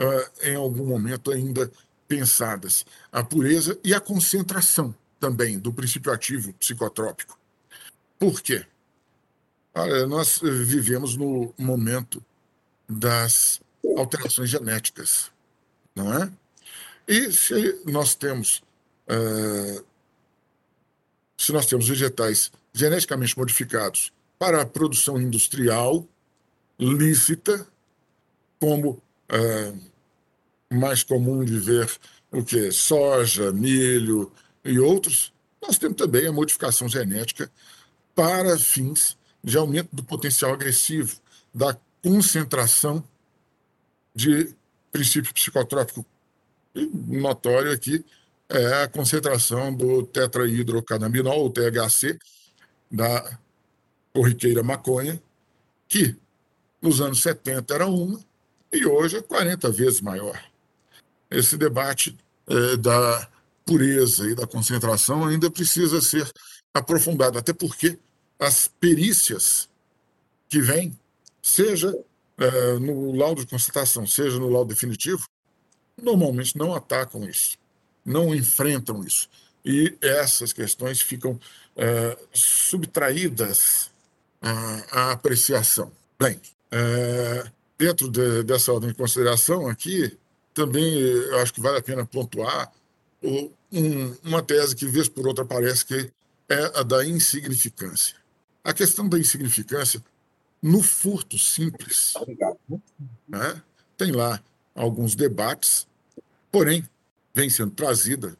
uh, em algum momento, ainda pensadas. A pureza e a concentração também do princípio ativo psicotrópico. Por quê? Olha, nós vivemos no momento das alterações genéticas, não é? E se nós temos uh, se nós temos vegetais geneticamente modificados para a produção industrial lícita, como uh, mais comum de ver o que soja, milho e outros, nós temos também a modificação genética para fins de aumento do potencial agressivo, da concentração de princípio psicotrópico. Notório aqui é a concentração do tetrahidrocannabinol, o THC, da corriqueira maconha, que nos anos 70 era uma e hoje é 40 vezes maior. Esse debate é, da pureza e da concentração ainda precisa ser aprofundado, até porque as perícias que vêm, seja é, no laudo de constatação, seja no laudo definitivo, normalmente não atacam isso, não enfrentam isso. E essas questões ficam é, subtraídas à, apreciação. Bem, é, dentro de, dessa ordem de consideração aqui, também eu acho que vale a pena pontuar o, um, uma tese que, vez por outra, parece que é a da insignificância. A questão da insignificância, no furto simples, né, tem lá alguns debates, porém, vem sendo trazida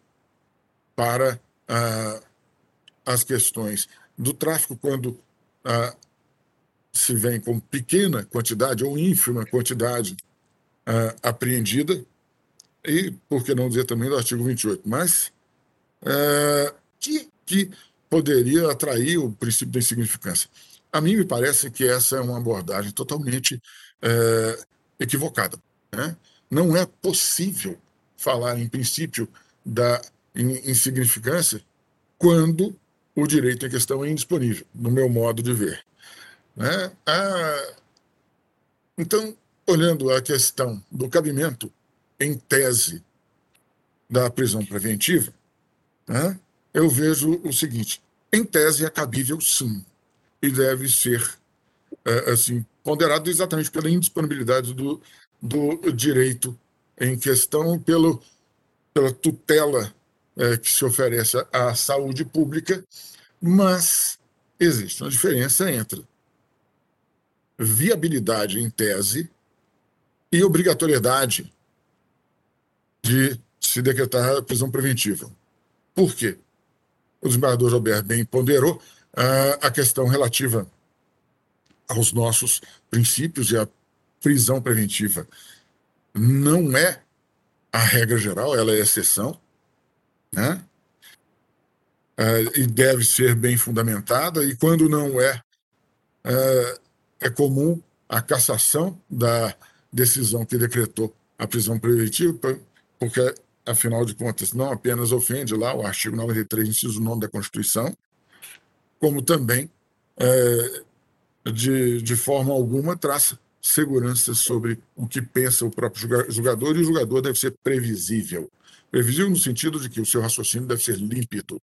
para ah, as questões do tráfico quando ah, se vem com pequena quantidade ou ínfima quantidade ah, apreendida, e, por que não dizer também do artigo 28, mas ah, que, que poderia atrair o princípio da insignificância. A mim me parece que essa é uma abordagem totalmente é, equivocada. Né? Não é possível falar em princípio da insignificância quando o direito em questão é indisponível, no meu modo de ver. Né? Ah, então, olhando a questão do cabimento em tese da prisão preventiva, né? eu vejo o seguinte: em tese é cabível sim, e deve ser é, assim ponderado exatamente pela indisponibilidade do, do direito em questão, pelo, pela tutela é, que se oferece à saúde pública, mas existe uma diferença entre viabilidade em tese e obrigatoriedade de se decretar a prisão preventiva. Por quê? o desembargador Gilbert bem ponderou a questão relativa aos nossos princípios e a prisão preventiva não é a regra geral, ela é exceção, né? e deve ser bem fundamentada, e quando não é, é comum a cassação da decisão que decretou a prisão preventiva, porque afinal de contas, não apenas ofende lá o artigo 93, inciso 9 da Constituição, como também, é, de, de forma alguma, traça segurança sobre o que pensa o próprio julgador, e o julgador deve ser previsível. Previsível no sentido de que o seu raciocínio deve ser límpido.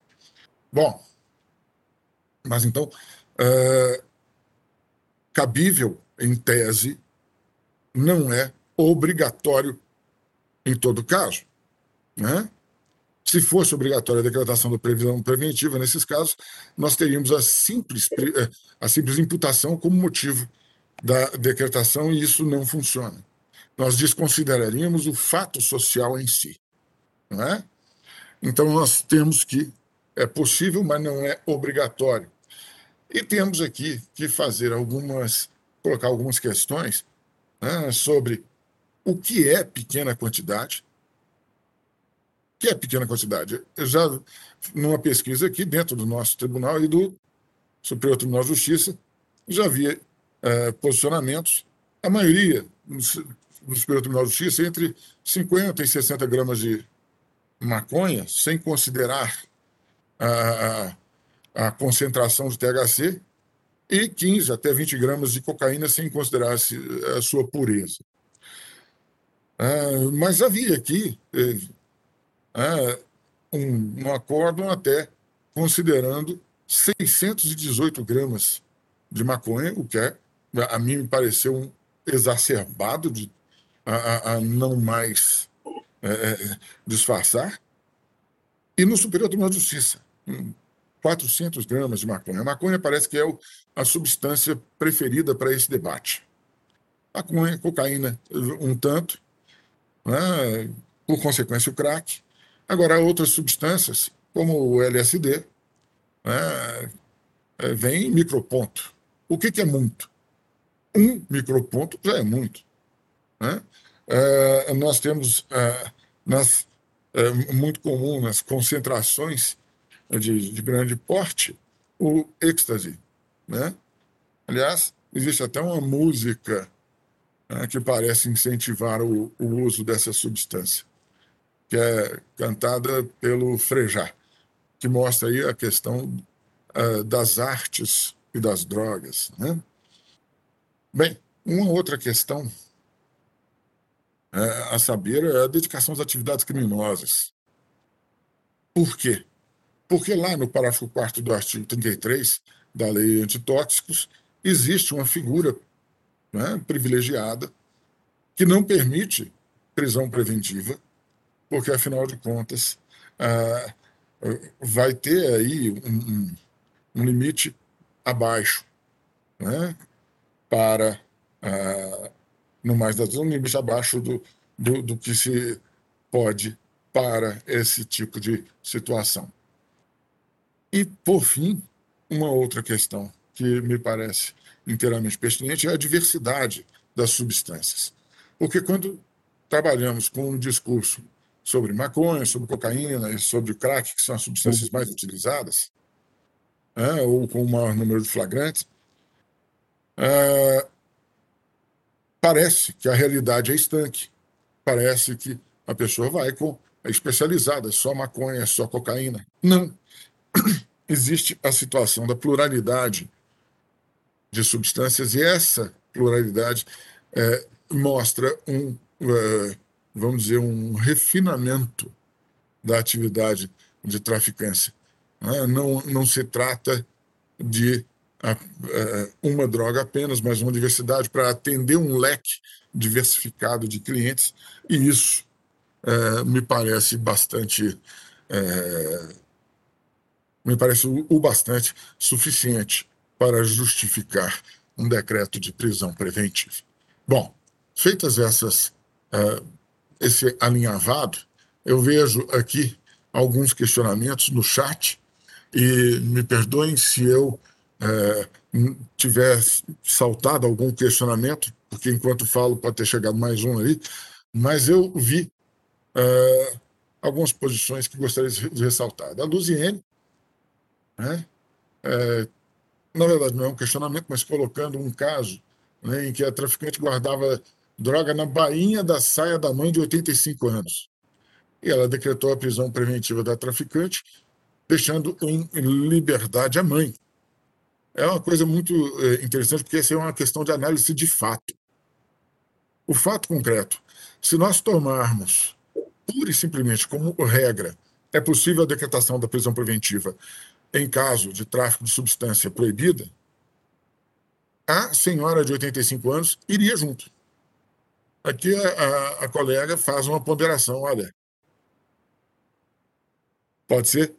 Bom, mas então, é, cabível, em tese, não é obrigatório em todo caso. Né? Se fosse obrigatória a decretação da previsão preventiva, nesses casos, nós teríamos a simples, eh, a simples imputação como motivo da decretação e isso não funciona. Nós desconsideraríamos o fato social em si. Não é? Então, nós temos que, é possível, mas não é obrigatório. E temos aqui que fazer algumas, colocar algumas questões né, sobre o que é pequena quantidade, que é pequena quantidade. Eu já, numa pesquisa aqui dentro do nosso tribunal e do Superior Tribunal de Justiça, já havia é, posicionamentos, a maioria do Superior Tribunal de Justiça, entre 50 e 60 gramas de maconha, sem considerar a, a, a concentração de THC e 15 até 20 gramas de cocaína sem considerar a sua pureza. Ah, mas havia aqui eh, ah, um, um acórdão até considerando 618 gramas de maconha, o que é, a mim me pareceu um exacerbado de a, a não mais é, disfarçar. E no Superior Tribunal de Justiça, 400 gramas de maconha. A maconha parece que é o, a substância preferida para esse debate. Maconha, cocaína, um tanto, né? por consequência, o crack. Agora, outras substâncias, como o LSD, né? É, vem em microponto. O que, que é muito? Um microponto já é muito. Né? É, nós temos é, nas, é, muito comum nas concentrações de, de grande porte o êxtase. Né? Aliás, existe até uma música né, que parece incentivar o, o, uso dessa substância, que é cantada pelo Frejá, que mostra aí a questão uh, das artes e das drogas. Né? Bem, uma outra questão a saber é a dedicação às atividades criminosas. Por quê? Porque lá no parágrafo 4 do artigo 33 da lei antitóxicos existe uma figura né, privilegiada que não permite prisão preventiva, porque, afinal de contas, ah, vai ter aí um, um, um limite abaixo né, para, ah, no mais das limite abaixo do, do, do que se pode para esse tipo de situação. E, por fim, uma outra questão que me parece inteiramente pertinente é a diversidade das substâncias. Porque quando trabalhamos com um discurso sobre maconha, sobre cocaína e sobre crack, que são as substâncias mais utilizadas, é, ou com o maior número de flagrantes, é, parece que a realidade é estanque. Parece que a pessoa vai com a especializada, só maconha, só cocaína. Não. Existe a situação da pluralidade de substâncias e essa pluralidade é, mostra um, é, vamos dizer, um refinamento da atividade de traficância. Né? Não, não se trata de é, uma droga apenas, mas uma diversidade para atender um leque diversificado de clientes, e isso é, me parece bastante é, me parece o, bastante suficiente para justificar um decreto de prisão preventiva. Bom, feitas essas uh, esse alinhavado, eu vejo aqui alguns questionamentos no chat e me perdoem se eu uh, tiver saltado algum questionamento, porque enquanto falo pode ter chegado mais um ali, mas eu vi uh, algumas posições que gostaria de ressaltar. Da Luziene, né? É, na verdade, não é um questionamento, mas colocando um caso né, em que a traficante guardava droga na bainha da saia da mãe de 85 anos. E ela decretou a prisão preventiva da traficante, deixando em liberdade a mãe. É uma coisa muito é, interessante, porque essa é uma questão de análise de fato. O fato concreto, se nós tomarmos pura e simplesmente como regra, é possível a decretação da prisão preventiva em caso de tráfico de substância proibida, a senhora de 85 anos iria junto. Aqui a, a, a colega faz uma ponderação, olha, pode ser,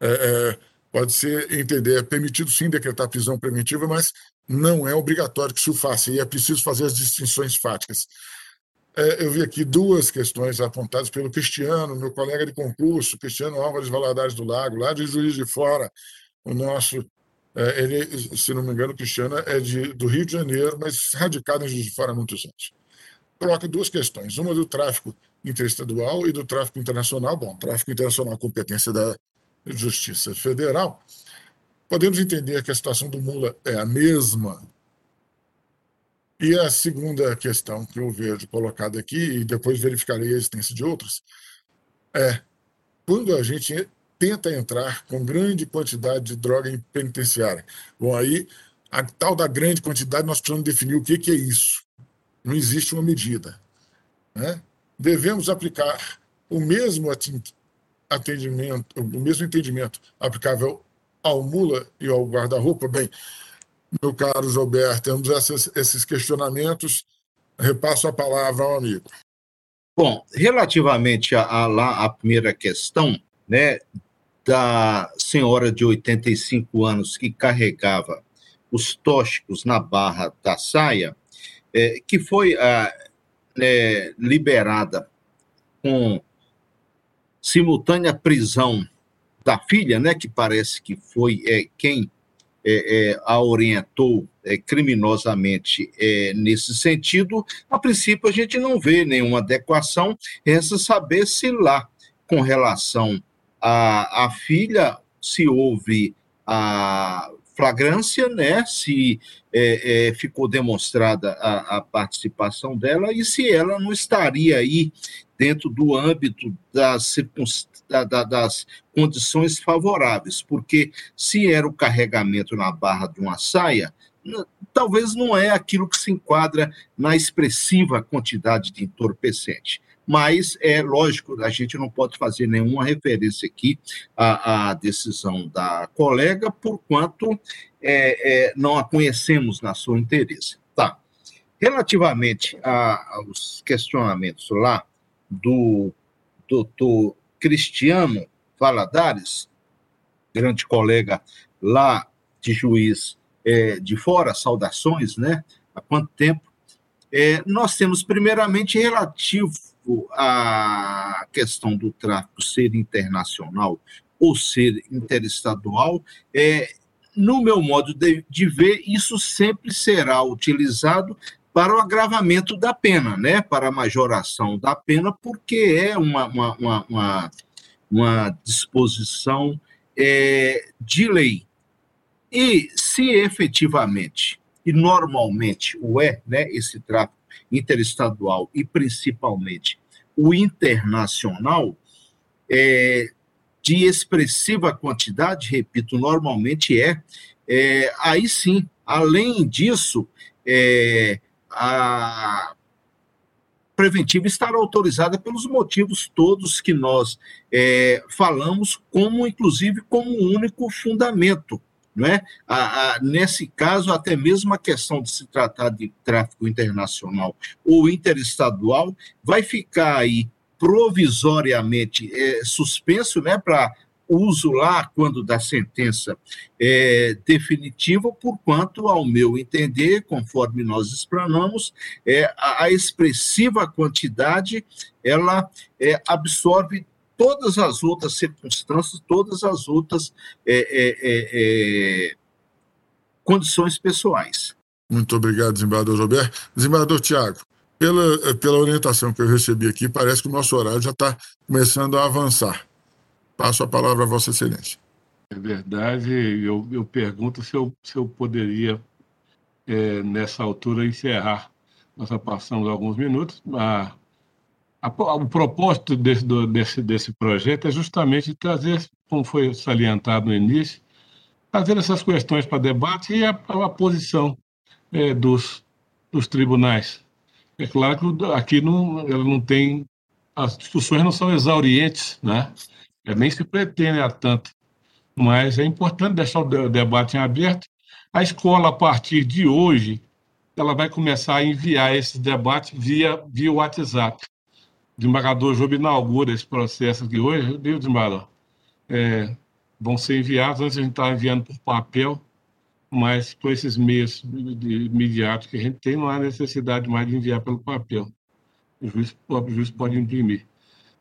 é, é, pode ser entender, é permitido sim decretar prisão preventiva, mas não é obrigatório que se o faça, e é preciso fazer as distinções fáticas. É, eu vi aqui duas questões apontadas pelo Cristiano, meu colega de concurso, Cristiano Álvares Valadares do Lago, lá de Juiz de Fora, o nosso. É, ele, se não me engano, Cristiano é de, do Rio de Janeiro, mas radicado em Juiz de Fora há muitos anos. Coloca duas questões: uma do tráfico interestadual e do tráfico internacional. Bom, tráfico internacional, competência da Justiça Federal. Podemos entender que a situação do Mula é a mesma e a segunda questão que eu vejo colocada aqui, e depois verificarei a existência de outras, é quando a gente tenta entrar com grande quantidade de droga em penitenciária. Bom, aí, a tal da grande quantidade, nós precisamos definir o que, que é isso. Não existe uma medida. Né? Devemos aplicar o mesmo atendimento, o mesmo entendimento aplicável ao mula e ao guarda-roupa. Bem, meu caro Gilberto, temos esses, esses questionamentos. Repasso a palavra ao amigo. Bom, relativamente a, a, lá a primeira questão, né, da senhora de 85 anos que carregava os tóxicos na barra da saia, é, que foi ah, é, liberada com simultânea prisão da filha, né, que parece que foi é, quem é, é, a orientou é, criminosamente é, nesse sentido, a princípio a gente não vê nenhuma adequação, resta saber se lá, com relação à, à filha, se houve a flagrância, né, se é, é, ficou demonstrada a, a, participação dela e se ela não estaria aí dentro do âmbito das, da, da, das condições favoráveis, porque se era o carregamento na barra de uma saia, talvez não é aquilo que se enquadra na expressiva quantidade de entorpecente. Mas é lógico, a gente não pode fazer nenhuma referência aqui à, à decisão da colega, porquanto é, é, não a conhecemos na sua interesse. Tá. Relativamente a, aos questionamentos lá, do doutor Cristiano Valadares, grande colega lá de juiz é, de fora, saudações, né? Há quanto tempo? É, nós temos, primeiramente, relativo à questão do tráfico ser internacional ou ser interestadual, é, no meu modo de, de ver, isso sempre será utilizado para o agravamento da pena, né? para a majoração da pena, porque é uma, uma, uma, uma, uma disposição é, de lei. E se efetivamente, e normalmente o é, né, esse tráfico interestadual e principalmente o internacional, é, de expressiva quantidade, repito, normalmente é, é aí sim, além disso, é, a preventiva estará autorizada pelos motivos todos que nós é, falamos, como inclusive como único fundamento. Não é? A, a, nesse caso, até mesmo a questão de se tratar de tráfico internacional ou interestadual vai ficar aí provisoriamente é, suspenso né, para uso lá quando da sentença é, definitiva, porquanto, ao meu entender, conforme nós explanamos, é, a, a expressiva quantidade ela é, absorve todas as outras circunstâncias, todas as outras é, é, é, é condições pessoais. Muito obrigado, desembargador Roberto. Desembargador Tiago, pela, pela orientação que eu recebi aqui, parece que o nosso horário já está começando a avançar. Passo a palavra a Vossa Excelência. É verdade, eu, eu pergunto se eu, se eu poderia, é, nessa altura, encerrar. Nós já passamos alguns minutos. A, o propósito desse, do, desse, desse projeto é justamente trazer, como foi salientado no início, trazer essas questões para debate e a, a posição é, dos, dos tribunais. É claro que aqui não, ela não tem, as discussões não são exaurientes, né? É, nem se pretende a tanto. Mas é importante deixar o debate em aberto. A escola, a partir de hoje, ela vai começar a enviar esses debates via, via WhatsApp. Desembargador Job inaugura esse processo aqui hoje, viu, desembargador? É, vão ser enviados, antes a gente estava enviando por papel, mas com esses meios imediatos que a gente tem, não há necessidade mais de enviar pelo papel. O juiz, o próprio juiz pode imprimir.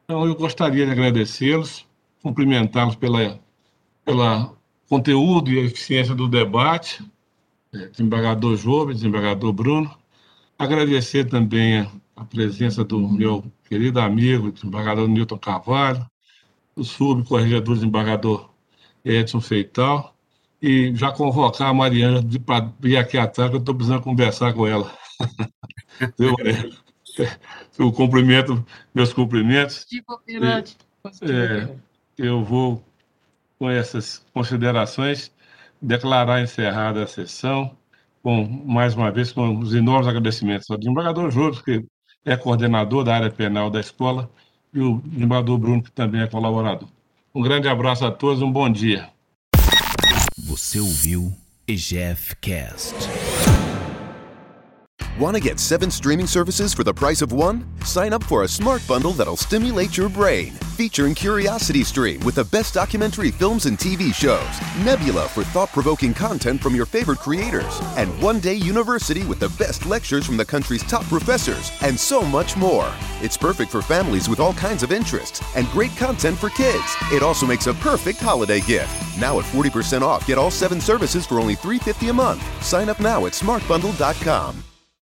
Então, eu gostaria de agradecê-los cumprimentá-los pela, pela conteúdo e eficiência do debate, é, desembargador Jobe, desembargador Bruno. Agradecer também a, a presença do meu querido amigo, desembargador Newton Carvalho, o subcorregedor desembargador Edson Feital, e já convocar a Mariana para vir aqui atrás, que eu estou precisando conversar com ela. eu, o cumprimento, meus cumprimentos. É, eu vou com essas considerações, declarar encerrada a sessão, com, mais uma vez, com os enormes agradecimentos ao desembargador Júlio, que é coordenador da área penal da escola, e o desembargador Bruno, que também é colaborador. Um grande abraço a todos, um bom dia. Você ouviu EGF Cast. Want to get seven streaming services for the price of one? Sign up for a smart bundle that'll stimulate your brain. Featuring Curiosity Stream with the best documentary films and TV shows, Nebula for thought provoking content from your favorite creators, and One Day University with the best lectures from the country's top professors, and so much more. It's perfect for families with all kinds of interests and great content for kids. It also makes a perfect holiday gift. Now at 40% off, get all seven services for only $3.50 a month. Sign up now at smartbundle.com.